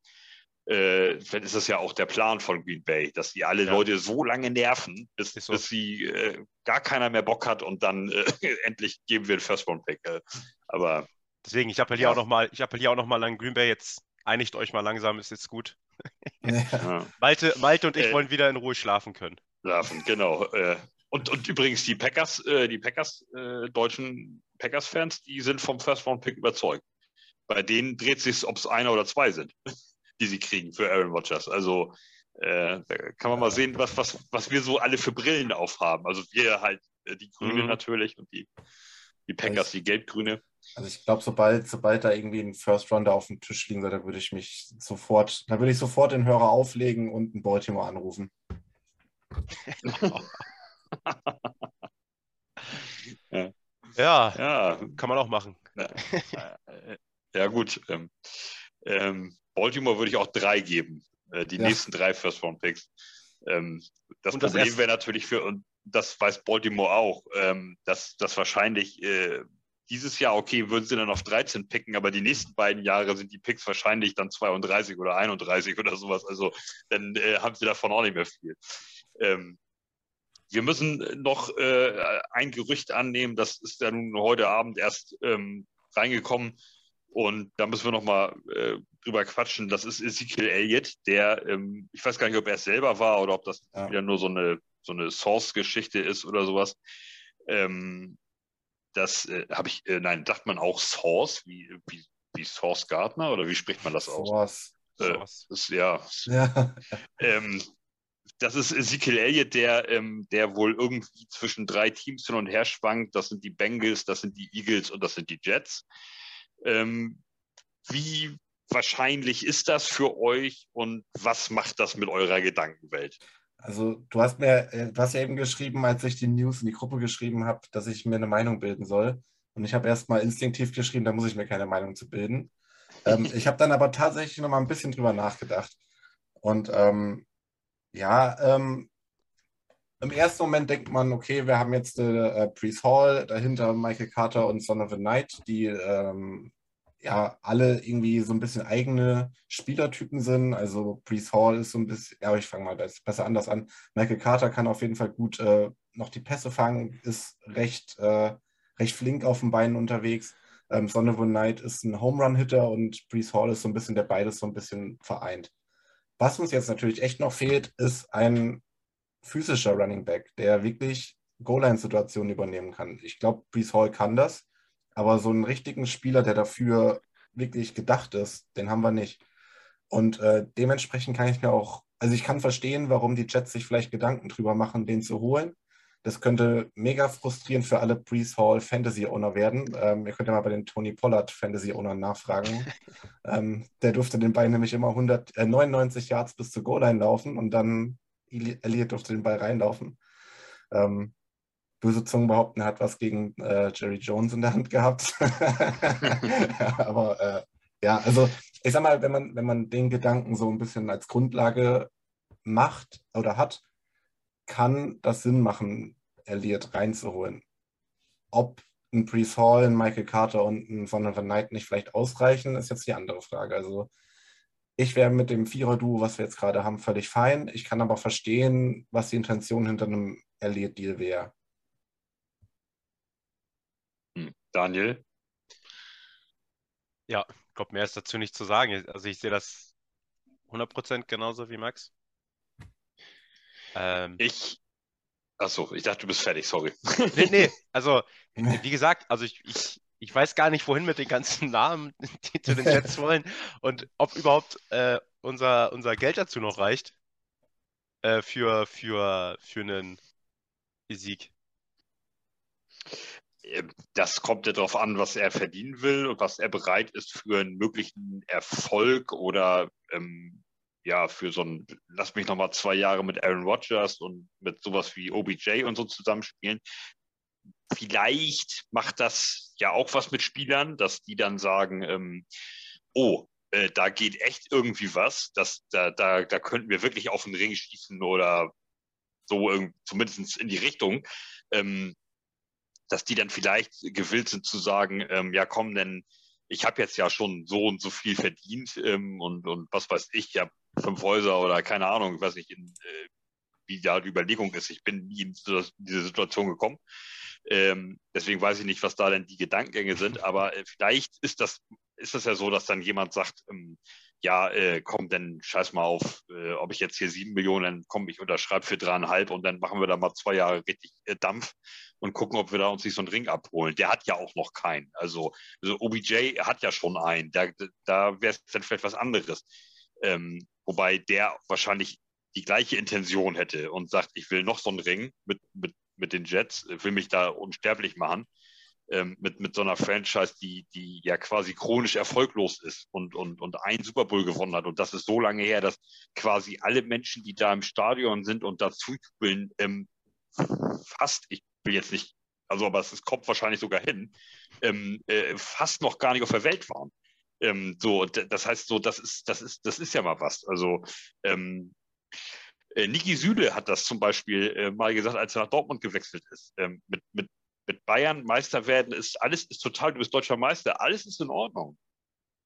äh, vielleicht ist es ja auch der Plan von Green Bay, dass die alle ja. Leute so lange nerven, bis, so. bis sie äh, gar keiner mehr Bock hat und dann äh, endlich geben wir den First Round Pick. Äh. aber deswegen, ich appelliere ja. auch nochmal, ich appelliere auch noch mal an Green Bay jetzt. Einigt euch mal langsam, ist jetzt gut. Ja. Malte, Malte und ich äh, wollen wieder in Ruhe schlafen können. Schlafen, genau. Äh, und, und übrigens die Packers, äh, die Packers, äh, deutschen Packers-Fans, die sind vom First-Round-Pick überzeugt. Bei denen dreht sich, ob es einer oder zwei sind, die sie kriegen für Aaron Rodgers. Also äh, da kann man mal sehen, was, was, was wir so alle für Brillen aufhaben. Also wir halt äh, die Grüne mhm. natürlich und die, die Packers, also die Gelbgrüne. Also ich glaube, sobald, sobald da irgendwie ein First Rounder auf dem Tisch liegen würde, würde ich mich sofort, da würde ich sofort den Hörer auflegen und einen Baltimore anrufen ja. ja. ja, kann man auch machen. Ja, ja gut. Ähm, ähm, Baltimore würde ich auch drei geben. Äh, die ja. nächsten drei First-Round-Picks. Ähm, das, das Problem wäre natürlich für, und das weiß Baltimore auch, ähm, dass, dass wahrscheinlich äh, dieses Jahr, okay, würden sie dann auf 13 picken, aber die nächsten beiden Jahre sind die Picks wahrscheinlich dann 32 oder 31 oder sowas. Also dann äh, haben sie davon auch nicht mehr viel. Ähm, wir müssen noch äh, ein Gerücht annehmen, das ist ja nun heute Abend erst ähm, reingekommen und da müssen wir noch mal äh, drüber quatschen. Das ist Ezekiel Elliott, der, ähm, ich weiß gar nicht, ob er es selber war oder ob das ja. wieder nur so eine, so eine Source-Geschichte ist oder sowas. Ähm, das äh, habe ich, äh, nein, sagt man auch Source, wie, wie, wie Source Gardner oder wie spricht man das aus? Source. Äh, Source. Ist, ja. ja. ähm, das ist Ezekiel Elliott, der, ähm, der wohl irgendwie zwischen drei Teams hin und her schwankt. Das sind die Bengals, das sind die Eagles und das sind die Jets. Ähm, wie wahrscheinlich ist das für euch und was macht das mit eurer Gedankenwelt? Also du hast mir, äh, du hast ja eben geschrieben, als ich die News in die Gruppe geschrieben habe, dass ich mir eine Meinung bilden soll. Und ich habe erst mal instinktiv geschrieben, da muss ich mir keine Meinung zu bilden. ähm, ich habe dann aber tatsächlich noch mal ein bisschen drüber nachgedacht. Und ähm, ja, ähm, im ersten Moment denkt man, okay, wir haben jetzt äh, Priest Hall, dahinter Michael Carter und Son of the Night, die ähm, ja alle irgendwie so ein bisschen eigene Spielertypen sind. Also Priest Hall ist so ein bisschen, ja, ich fange mal besser anders an. Michael Carter kann auf jeden Fall gut äh, noch die Pässe fangen, ist recht, äh, recht flink auf den Beinen unterwegs. Ähm, Son of the Night ist ein Home Run Hitter und Priest Hall ist so ein bisschen, der beides so ein bisschen vereint. Was uns jetzt natürlich echt noch fehlt, ist ein physischer Running Back, der wirklich Goal-Line-Situationen übernehmen kann. Ich glaube, Brees Hall kann das, aber so einen richtigen Spieler, der dafür wirklich gedacht ist, den haben wir nicht. Und äh, dementsprechend kann ich mir auch, also ich kann verstehen, warum die Jets sich vielleicht Gedanken drüber machen, den zu holen. Das könnte mega frustrierend für alle Brees Hall Fantasy Owner werden. Ähm, ihr könnt ja mal bei den Tony Pollard Fantasy Ownern nachfragen. ähm, der durfte den Ball nämlich immer 100, äh, 99 Yards bis zur Goal-Line laufen und dann Elliott durfte den Ball reinlaufen. Ähm, böse Zungen behaupten, er hat was gegen äh, Jerry Jones in der Hand gehabt. Aber äh, ja, also ich sag mal, wenn man, wenn man den Gedanken so ein bisschen als Grundlage macht oder hat, kann das Sinn machen, Elliott reinzuholen. Ob ein Brees Hall, ein Michael Carter und ein Von Van Knight nicht vielleicht ausreichen, ist jetzt die andere Frage. Also ich wäre mit dem Vierer-Duo, was wir jetzt gerade haben, völlig fein. Ich kann aber verstehen, was die Intention hinter einem Elliott-Deal wäre. Hm, Daniel? Ja, ich glaube, mehr ist dazu nicht zu sagen. Also ich sehe das 100% genauso wie Max. Ähm, ich, achso, ich dachte, du bist fertig, sorry. Nee, nee, also wie gesagt, also ich, ich, ich weiß gar nicht, wohin mit den ganzen Namen, die zu den Jets wollen und ob überhaupt äh, unser, unser Geld dazu noch reicht äh, für, für, für einen Sieg. Das kommt ja darauf an, was er verdienen will und was er bereit ist für einen möglichen Erfolg oder ähm, ja, für so ein, lass mich nochmal zwei Jahre mit Aaron Rodgers und mit sowas wie OBJ und so zusammenspielen. Vielleicht macht das ja auch was mit Spielern, dass die dann sagen, ähm, oh, äh, da geht echt irgendwie was, das, da, da, da könnten wir wirklich auf den Ring schießen oder so zumindest in die Richtung. Ähm, dass die dann vielleicht gewillt sind zu sagen, ähm, ja komm, denn ich habe jetzt ja schon so und so viel verdient ähm, und, und was weiß ich, ich habe fünf Häuser oder keine Ahnung, ich weiß nicht, in, äh, wie da die Überlegung ist. Ich bin nie in diese Situation gekommen. Ähm, deswegen weiß ich nicht, was da denn die Gedankengänge sind, aber äh, vielleicht ist das, ist das ja so, dass dann jemand sagt, ähm, ja, äh, komm, dann scheiß mal auf, äh, ob ich jetzt hier sieben Millionen, dann komm, ich unterschreibe für dreieinhalb und dann machen wir da mal zwei Jahre richtig äh, Dampf und gucken, ob wir da uns nicht so einen Ring abholen. Der hat ja auch noch keinen. Also, also OBJ hat ja schon einen. Da, da wäre es dann vielleicht was anderes. Ähm, wobei der wahrscheinlich die gleiche Intention hätte und sagt, ich will noch so einen Ring mit, mit, mit den Jets, will mich da unsterblich machen ähm, mit, mit so einer Franchise, die, die ja quasi chronisch erfolglos ist und, und, und ein Super Bowl gewonnen hat. Und das ist so lange her, dass quasi alle Menschen, die da im Stadion sind und dazu jubeln, ähm, fast, ich will jetzt nicht, also aber es kommt wahrscheinlich sogar hin, ähm, äh, fast noch gar nicht auf der Welt waren. Ähm, so, das heißt so, das ist, das ist, das ist ja mal was. Also ähm, äh, Niki Süle hat das zum Beispiel äh, mal gesagt, als er nach Dortmund gewechselt ist. Ähm, mit, mit mit Bayern Meister werden ist alles ist total, du bist deutscher Meister, alles ist in Ordnung.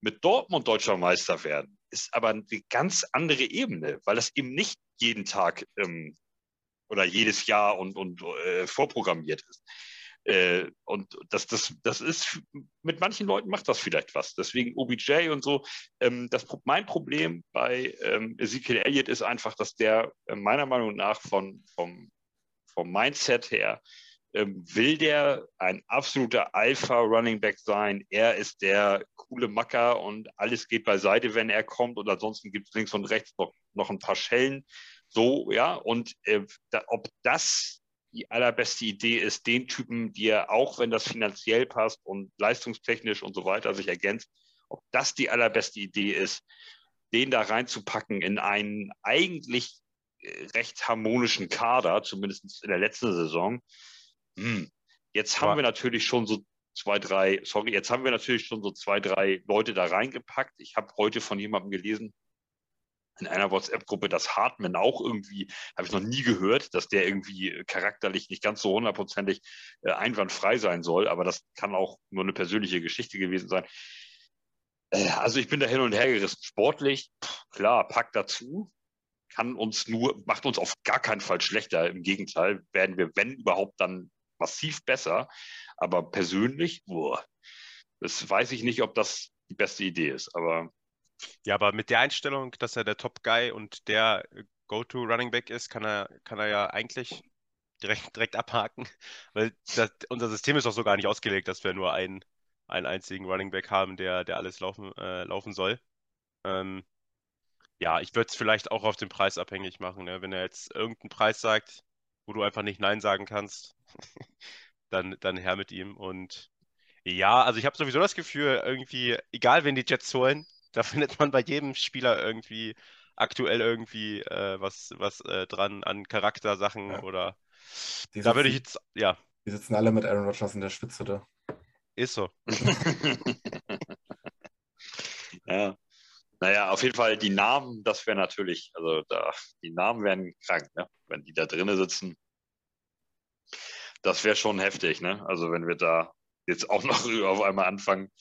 Mit Dortmund deutscher Meister werden ist aber eine ganz andere Ebene, weil das eben nicht jeden Tag ähm, oder jedes Jahr und, und äh, vorprogrammiert ist. Äh, und das, das, das ist, mit manchen Leuten macht das vielleicht was. Deswegen OBJ und so. Ähm, das, mein Problem bei ähm, Ezekiel Elliott ist einfach, dass der äh, meiner Meinung nach von, vom, vom Mindset her ähm, will der ein absoluter Alpha-Running Back sein. Er ist der coole Macker und alles geht beiseite, wenn er kommt. Und ansonsten gibt es links und rechts noch, noch ein paar Schellen. So, ja. Und äh, da, ob das die allerbeste Idee ist, den Typen, die er auch, wenn das finanziell passt und leistungstechnisch und so weiter sich ergänzt, ob das die allerbeste Idee ist, den da reinzupacken in einen eigentlich äh, recht harmonischen Kader, zumindest in der letzten Saison, hm, jetzt haben Aber wir natürlich schon so zwei, drei, sorry, jetzt haben wir natürlich schon so zwei, drei Leute da reingepackt. Ich habe heute von jemandem gelesen, in einer WhatsApp-Gruppe, dass Hartman auch irgendwie, habe ich noch nie gehört, dass der irgendwie charakterlich nicht ganz so hundertprozentig äh, einwandfrei sein soll, aber das kann auch nur eine persönliche Geschichte gewesen sein. Äh, also ich bin da hin und her gerissen. Sportlich, klar, pack dazu, kann uns nur, macht uns auf gar keinen Fall schlechter. Im Gegenteil, werden wir, wenn überhaupt, dann massiv besser. Aber persönlich, boah, das weiß ich nicht, ob das die beste Idee ist. Aber ja, aber mit der Einstellung, dass er der Top Guy und der Go-To Running Back ist, kann er, kann er ja eigentlich direkt, direkt abhaken. Weil das, unser System ist auch so gar nicht ausgelegt, dass wir nur einen, einen einzigen Running Back haben, der, der alles laufen, äh, laufen soll. Ähm, ja, ich würde es vielleicht auch auf den Preis abhängig machen. Ne? Wenn er jetzt irgendeinen Preis sagt, wo du einfach nicht Nein sagen kannst, dann, dann her mit ihm. Und ja, also ich habe sowieso das Gefühl, irgendwie, egal wen die Jets holen, da findet man bei jedem Spieler irgendwie aktuell irgendwie äh, was, was äh, dran an Charaktersachen ja. oder die da würde ich jetzt, ja. Die sitzen alle mit Aaron Rodgers in der Spitze da. Ist so. ja. Naja, auf jeden Fall die Namen, das wäre natürlich, also da, die Namen wären krank, ne? wenn die da drinnen sitzen. Das wäre schon heftig, ne? Also wenn wir da jetzt auch noch auf einmal anfangen,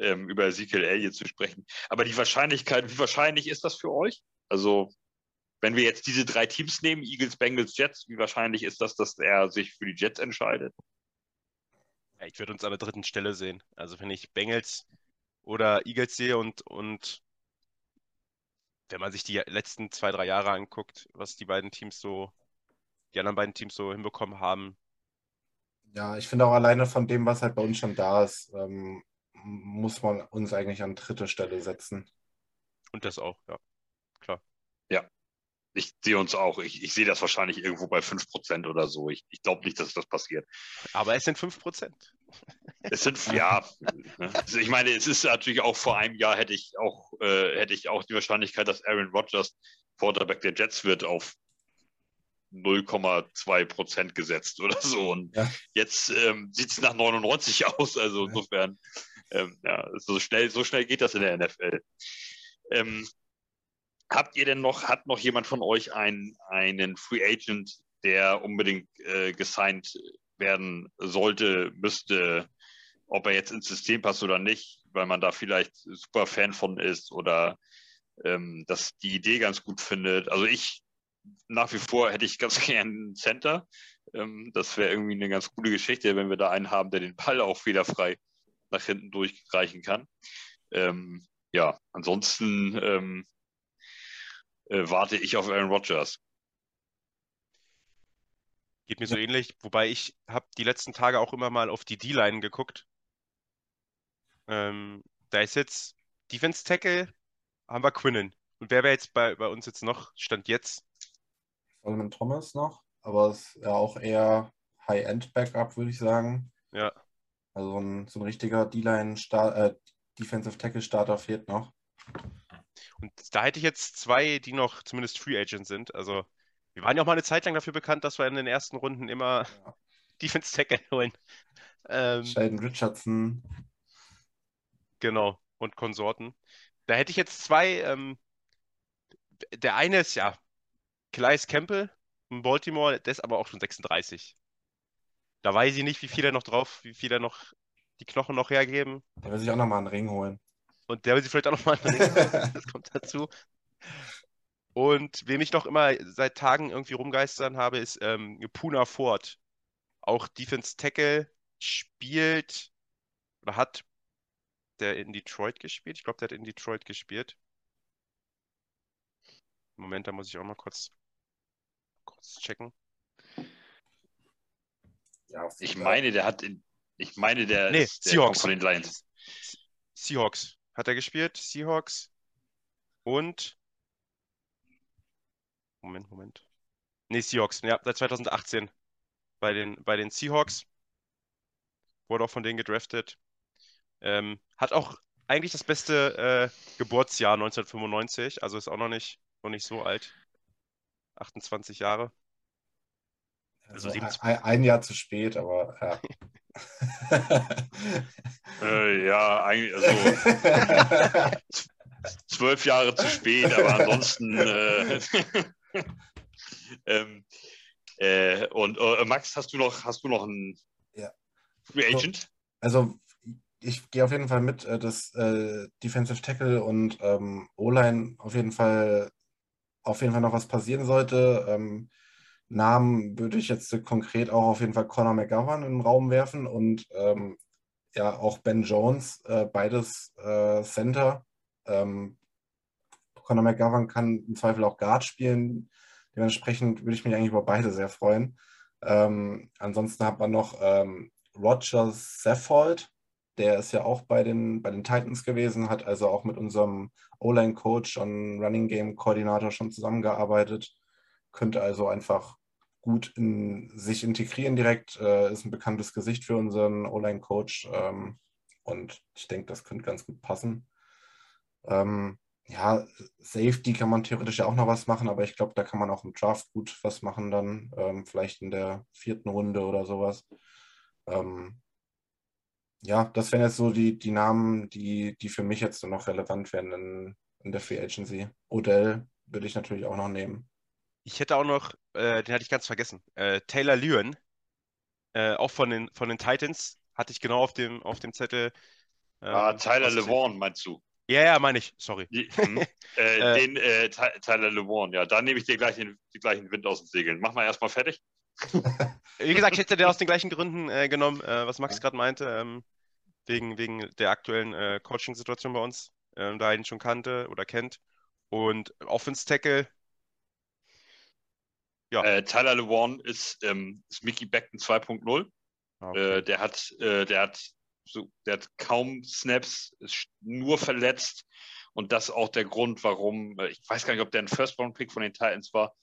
ähm, über Ezekiel Elliott zu sprechen. Aber die Wahrscheinlichkeit, wie wahrscheinlich ist das für euch? Also wenn wir jetzt diese drei Teams nehmen, Eagles, Bengals, Jets, wie wahrscheinlich ist das, dass er sich für die Jets entscheidet? Ja, ich würde uns an der dritten Stelle sehen. Also wenn ich Bengals oder Eagles sehe und, und wenn man sich die letzten zwei, drei Jahre anguckt, was die beiden Teams so, die anderen beiden Teams so hinbekommen haben. Ja, ich finde auch alleine von dem, was halt bei uns schon da ist, ähm, muss man uns eigentlich an dritte Stelle setzen. Und das auch, ja. Klar. Ja. Ich sehe uns auch. Ich, ich sehe das wahrscheinlich irgendwo bei 5% oder so. Ich, ich glaube nicht, dass das passiert. Aber es sind 5%. Es sind, ja. Also ich meine, es ist natürlich auch vor einem Jahr hätte ich auch, äh, hätte ich auch die Wahrscheinlichkeit, dass Aaron Rodgers Quarterback der Jets wird, auf 0,2 Prozent gesetzt oder so. Und ja. jetzt ähm, sieht es nach 99 aus. Also insofern, ähm, ja, so schnell, so schnell geht das in der NFL. Ähm, habt ihr denn noch, hat noch jemand von euch einen, einen Free Agent, der unbedingt äh, gesigned werden sollte, müsste, ob er jetzt ins System passt oder nicht, weil man da vielleicht super Fan von ist oder ähm, dass die Idee ganz gut findet. Also ich nach wie vor hätte ich ganz gerne einen Center. Ähm, das wäre irgendwie eine ganz coole Geschichte, wenn wir da einen haben, der den Ball auch fehlerfrei nach hinten durchreichen kann. Ähm, ja, ansonsten ähm, äh, warte ich auf Aaron Rodgers. Geht mir so ähnlich, wobei ich habe die letzten Tage auch immer mal auf die D-Line geguckt. Ähm, da ist jetzt Defense Tackle, haben wir Quinnen. Und wer wäre jetzt bei, bei uns jetzt noch, Stand jetzt? Solomon Thomas noch, aber es ist ja auch eher High-End-Backup, würde ich sagen. Ja. Also ein, so ein richtiger D-Line, äh, Defensive Tackle Starter fehlt noch. Und da hätte ich jetzt zwei, die noch zumindest Free Agent sind. Also wir waren ja auch mal eine Zeit lang dafür bekannt, dass wir in den ersten Runden immer ja. Defense Tackle holen. Ähm, Sheldon Richardson. Genau, und Konsorten. Da hätte ich jetzt zwei. Ähm, der eine ist ja Calais Campbell in Baltimore, der ist aber auch schon 36. Da weiß ich nicht, wie viel er noch drauf, wie viel er noch die Knochen noch hergeben. Der will sich auch nochmal einen Ring holen. Und der will sich vielleicht auch nochmal einen Ring holen. das kommt dazu. Und wem ich noch immer seit Tagen irgendwie rumgeistern habe, ist ähm, Puna Ford. Auch Defense Tackle spielt oder hat der in Detroit gespielt? Ich glaube, der hat in Detroit gespielt. Moment, da muss ich auch mal kurz kurz checken. Ja, ich meine, der hat in, ich meine, der, nee, ist, der Seahawks. von den Lions. Seahawks hat er gespielt, Seahawks und Moment, Moment. Nee, Seahawks, ja, seit 2018 bei den, bei den Seahawks. Wurde auch von denen gedraftet. Ähm, hat auch eigentlich das beste äh, Geburtsjahr 1995, also ist auch noch nicht, noch nicht so alt. 28 Jahre. Also, also ein, ein, Jahr zu spät, aber ja. äh, ja, eigentlich, also zwölf Jahre zu spät, aber ansonsten. Äh, ähm, äh, und äh, Max, hast du noch, hast du noch einen ja. Free Agent? Also ich gehe auf jeden Fall mit, äh, dass äh, Defensive Tackle und ähm, O-Line auf jeden Fall auf jeden Fall noch was passieren sollte. Ähm, Namen würde ich jetzt konkret auch auf jeden Fall Conor McGovern in den Raum werfen und ähm, ja auch Ben Jones, äh, beides äh, Center. Ähm, Conor McGovern kann im Zweifel auch Guard spielen. Dementsprechend würde ich mich eigentlich über beide sehr freuen. Ähm, ansonsten hat man noch ähm, Roger Saffold, der ist ja auch bei den, bei den Titans gewesen, hat also auch mit unserem O-Line-Coach und Running Game-Koordinator schon zusammengearbeitet, könnte also einfach gut in sich integrieren direkt, äh, ist ein bekanntes Gesicht für unseren O-Line-Coach ähm, und ich denke, das könnte ganz gut passen. Ähm, ja, Safety kann man theoretisch ja auch noch was machen, aber ich glaube, da kann man auch im Draft gut was machen dann, ähm, vielleicht in der vierten Runde oder sowas. Ähm, ja, das wären jetzt so die, die Namen, die, die für mich jetzt noch relevant wären in, in der Free Agency. Odell würde ich natürlich auch noch nehmen. Ich hätte auch noch, äh, den hatte ich ganz vergessen, äh, Taylor Lewin, äh, auch von den, von den Titans, hatte ich genau auf dem, auf dem Zettel. Ähm, ah, Tyler LeVaughn meinst du? Ja, ja, meine ich, sorry. Die, hm, äh, äh, den äh, Tyler LeVaughn, ja, da nehme ich dir gleich den, den gleichen Wind aus den Segeln. Mach mal erstmal fertig. Wie gesagt, ich hätte den aus den gleichen Gründen genommen, was Max gerade meinte. Ähm, wegen, wegen der aktuellen Coaching-Situation bei uns, ähm, da er ihn schon kannte oder kennt. Und Offense Tackle. Ja. Äh, Tyler LeWan ist, ähm, ist Mickey Beckton 2.0. Ah, okay. Äh, der hat, äh, der hat so, der hat kaum Snaps, ist nur verletzt. Und das ist auch der Grund, warum, äh, ich weiß gar nicht, ob der ein First-Round-Pick von den Titans war.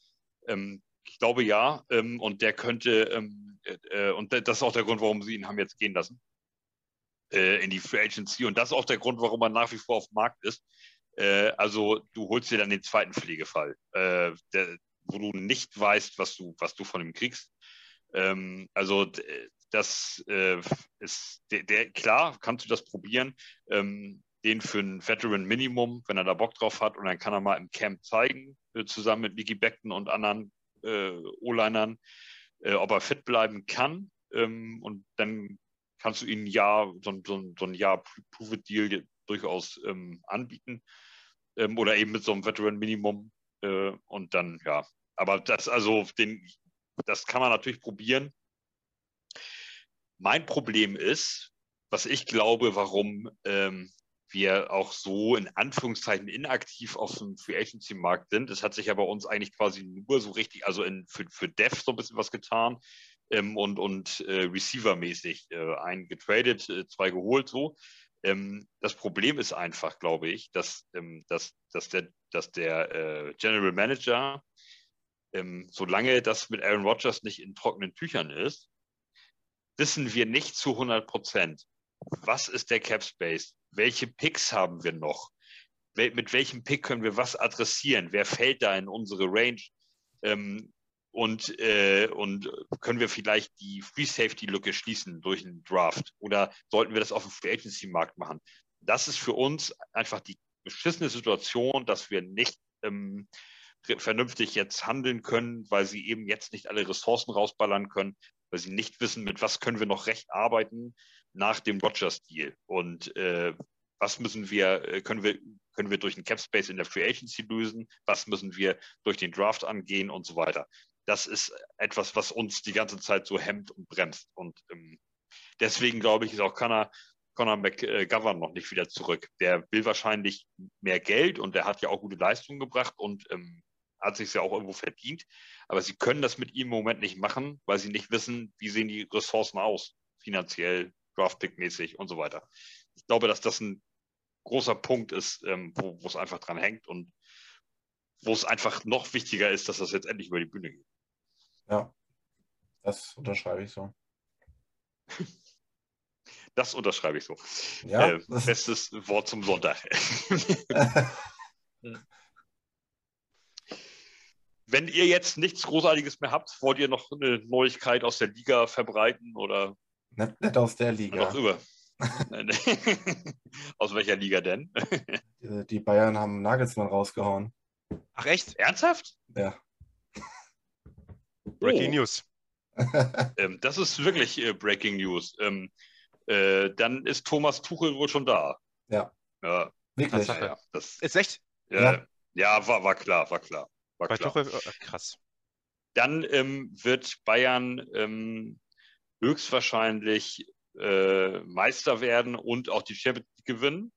Ähm, ich glaube ja. Ähm, und der könnte, ähm, äh, und das ist auch der Grund, warum sie ihn haben jetzt gehen lassen äh, in die Free Agency. Und das ist auch der Grund, warum er nach wie vor auf dem Markt ist. Äh, also du holst dir dann den zweiten Pflegefall, äh, der, wo du nicht weißt, was du, was du von ihm kriegst. Ähm, also das äh, ist der, der, klar, kannst du das probieren. Ähm, den für ein Veteran Minimum, wenn er da Bock drauf hat, und dann kann er mal im Camp zeigen, äh, zusammen mit Mickey Beckton und anderen äh, O-Linern, äh, ob er fit bleiben kann. Ähm, und dann kannst du ein Jahr, so, so, so ein Jahr Prove-Deal durchaus ähm, anbieten. Ähm, oder eben mit so einem Veteran-Minimum. Äh, und dann, ja. Aber das, also, den, das kann man natürlich probieren. Mein Problem ist, was ich glaube, warum ähm, wir auch so in Anführungszeichen inaktiv auf dem Free Agency Markt sind. Es hat sich ja bei uns eigentlich quasi nur so richtig, also in, für, für Dev so ein bisschen was getan ähm, und, und äh, Receiver-mäßig äh, einen getradet, äh, zwei geholt so. Ähm, das Problem ist einfach, glaube ich, dass, ähm, dass, dass der, dass der äh, General Manager, ähm, solange das mit Aaron Rodgers nicht in trockenen Tüchern ist, wissen wir nicht zu 100 Prozent, was ist der Cap Space, welche Picks haben wir noch, mit welchem Pick können wir was adressieren, wer fällt da in unsere Range, ähm, und, äh, und können wir vielleicht die Free Safety Lücke schließen durch einen Draft? Oder sollten wir das auf dem Free Agency Markt machen? Das ist für uns einfach die beschissene Situation, dass wir nicht ähm, vernünftig jetzt handeln können, weil sie eben jetzt nicht alle Ressourcen rausballern können, weil sie nicht wissen, mit was können wir noch recht arbeiten nach dem Rogers-Deal und äh, was müssen wir, äh, können wir, können wir durch den Cap Space in der Free Agency lösen, was müssen wir durch den Draft angehen und so weiter das ist etwas, was uns die ganze Zeit so hemmt und bremst. Und ähm, deswegen glaube ich, ist auch Conor, Conor McGovern noch nicht wieder zurück. Der will wahrscheinlich mehr Geld und der hat ja auch gute Leistungen gebracht und ähm, hat sich ja auch irgendwo verdient. Aber sie können das mit ihm im Moment nicht machen, weil sie nicht wissen, wie sehen die Ressourcen aus, finanziell, Draftpick-mäßig und so weiter. Ich glaube, dass das ein großer Punkt ist, ähm, wo es einfach dran hängt und wo es einfach noch wichtiger ist, dass das jetzt endlich über die Bühne geht. Ja, das unterschreibe ich so. Das unterschreibe ich so. Ja, äh, bestes Wort zum Sonntag. Wenn ihr jetzt nichts Großartiges mehr habt, wollt ihr noch eine Neuigkeit aus der Liga verbreiten oder? Nicht, nicht aus der Liga. Noch rüber. aus welcher Liga denn? Die Bayern haben Nagelsmann rausgehauen. Ach echt? Ernsthaft? Ja. Breaking oh. News. ähm, das ist wirklich äh, Breaking News. Ähm, äh, dann ist Thomas Tuchel wohl schon da. Ja. Ja. Wirklich? Ja, das, ist echt? Ja, ja. ja, war, war klar, war klar. War klar. Tuchel, oh, krass. Dann ähm, wird Bayern ähm, höchstwahrscheinlich äh, Meister werden und auch die Champions League gewinnen.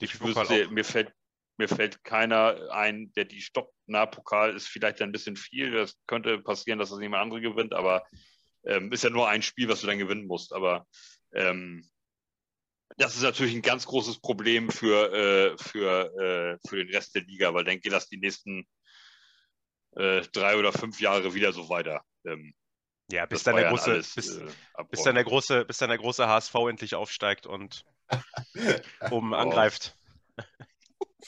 Ich wüsste, mir fällt mir fällt keiner ein, der die stoppt. Na, Pokal ist vielleicht ein bisschen viel. Das könnte passieren, dass das jemand andere gewinnt, aber ähm, ist ja nur ein Spiel, was du dann gewinnen musst. Aber ähm, das ist natürlich ein ganz großes Problem für, äh, für, äh, für den Rest der Liga, weil dann geht das die nächsten äh, drei oder fünf Jahre wieder so weiter. Ähm, ja, bis dann, der große, alles, bis, äh, bis, dann der große, bis dann der große HSV endlich aufsteigt und oben angreift.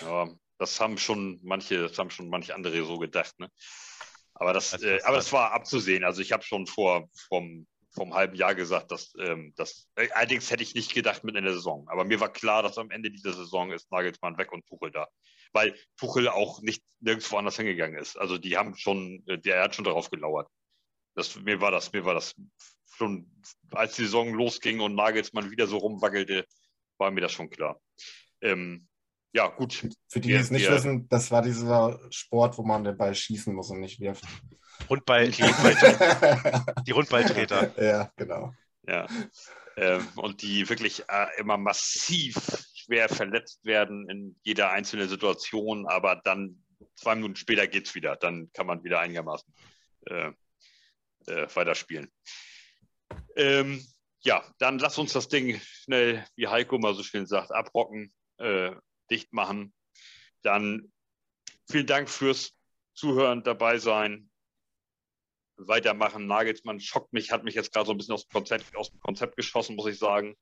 Ja, das haben schon manche, das haben schon manche andere so gedacht. Ne? Aber das, das äh, aber das war abzusehen. Also ich habe schon vor vom, vom halben Jahr gesagt, dass ähm, das äh, allerdings hätte ich nicht gedacht mitten in der Saison. Aber mir war klar, dass am Ende dieser Saison ist Nagelsmann weg und Tuchel da. Weil Tuchel auch nicht nirgendwo anders hingegangen ist. Also die haben schon, äh, der hat schon darauf gelauert. Das, mir war das, mir war das schon, als die Saison losging und Nagelsmann wieder so rumwackelte, war mir das schon klar. Ähm, ja, gut. Für die, die es nicht wissen, das war dieser Sport, wo man den Ball schießen muss und nicht wirft. Rundball, die, Rundball, die Rundballtreter. Ja, genau. Ja. Ähm, und die wirklich äh, immer massiv schwer verletzt werden in jeder einzelnen Situation, aber dann zwei Minuten später geht es wieder. Dann kann man wieder einigermaßen äh, äh, weiterspielen. Ähm, ja, dann lass uns das Ding schnell, wie Heiko mal so schön sagt, abrocken, äh, dicht machen. Dann vielen Dank fürs Zuhören, dabei sein, weitermachen. Nagelsmann schockt mich, hat mich jetzt gerade so ein bisschen aus dem, Konzept, aus dem Konzept geschossen, muss ich sagen.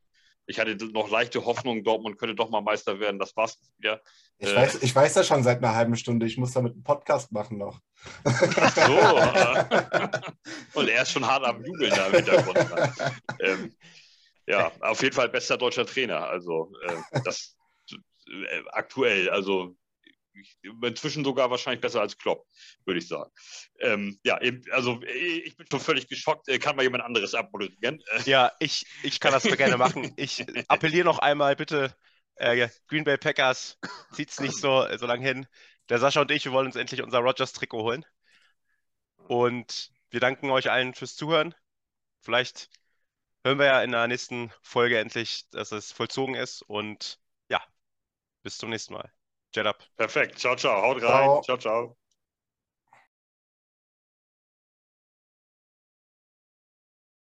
Ich hatte noch leichte Hoffnung, Dortmund könnte doch mal Meister werden. Das war's wieder. Ich, äh, weiß, ich weiß ja schon seit einer halben Stunde. Ich muss damit einen Podcast machen noch. Ach so. Äh. Und er ist schon hart am Jubeln da im Hintergrund. ähm, ja, auf jeden Fall bester deutscher Trainer. Also äh, das äh, aktuell. Also inzwischen sogar wahrscheinlich besser als Klopp, würde ich sagen. Ähm, ja, also ich bin schon völlig geschockt. Äh, kann mal jemand anderes abmoderieren? Ja, ich, ich kann das gerne machen. Ich appelliere noch einmal bitte, äh, Green Bay Packers, zieht es nicht so, so lange hin. Der Sascha und ich, wir wollen uns endlich unser Rogers-Trikot holen. Und wir danken euch allen fürs Zuhören. Vielleicht hören wir ja in der nächsten Folge endlich, dass es vollzogen ist. Und ja, bis zum nächsten Mal. Jet up. Perfekt. Ciao, ciao. Haut rein. Ciao, ciao. ciao.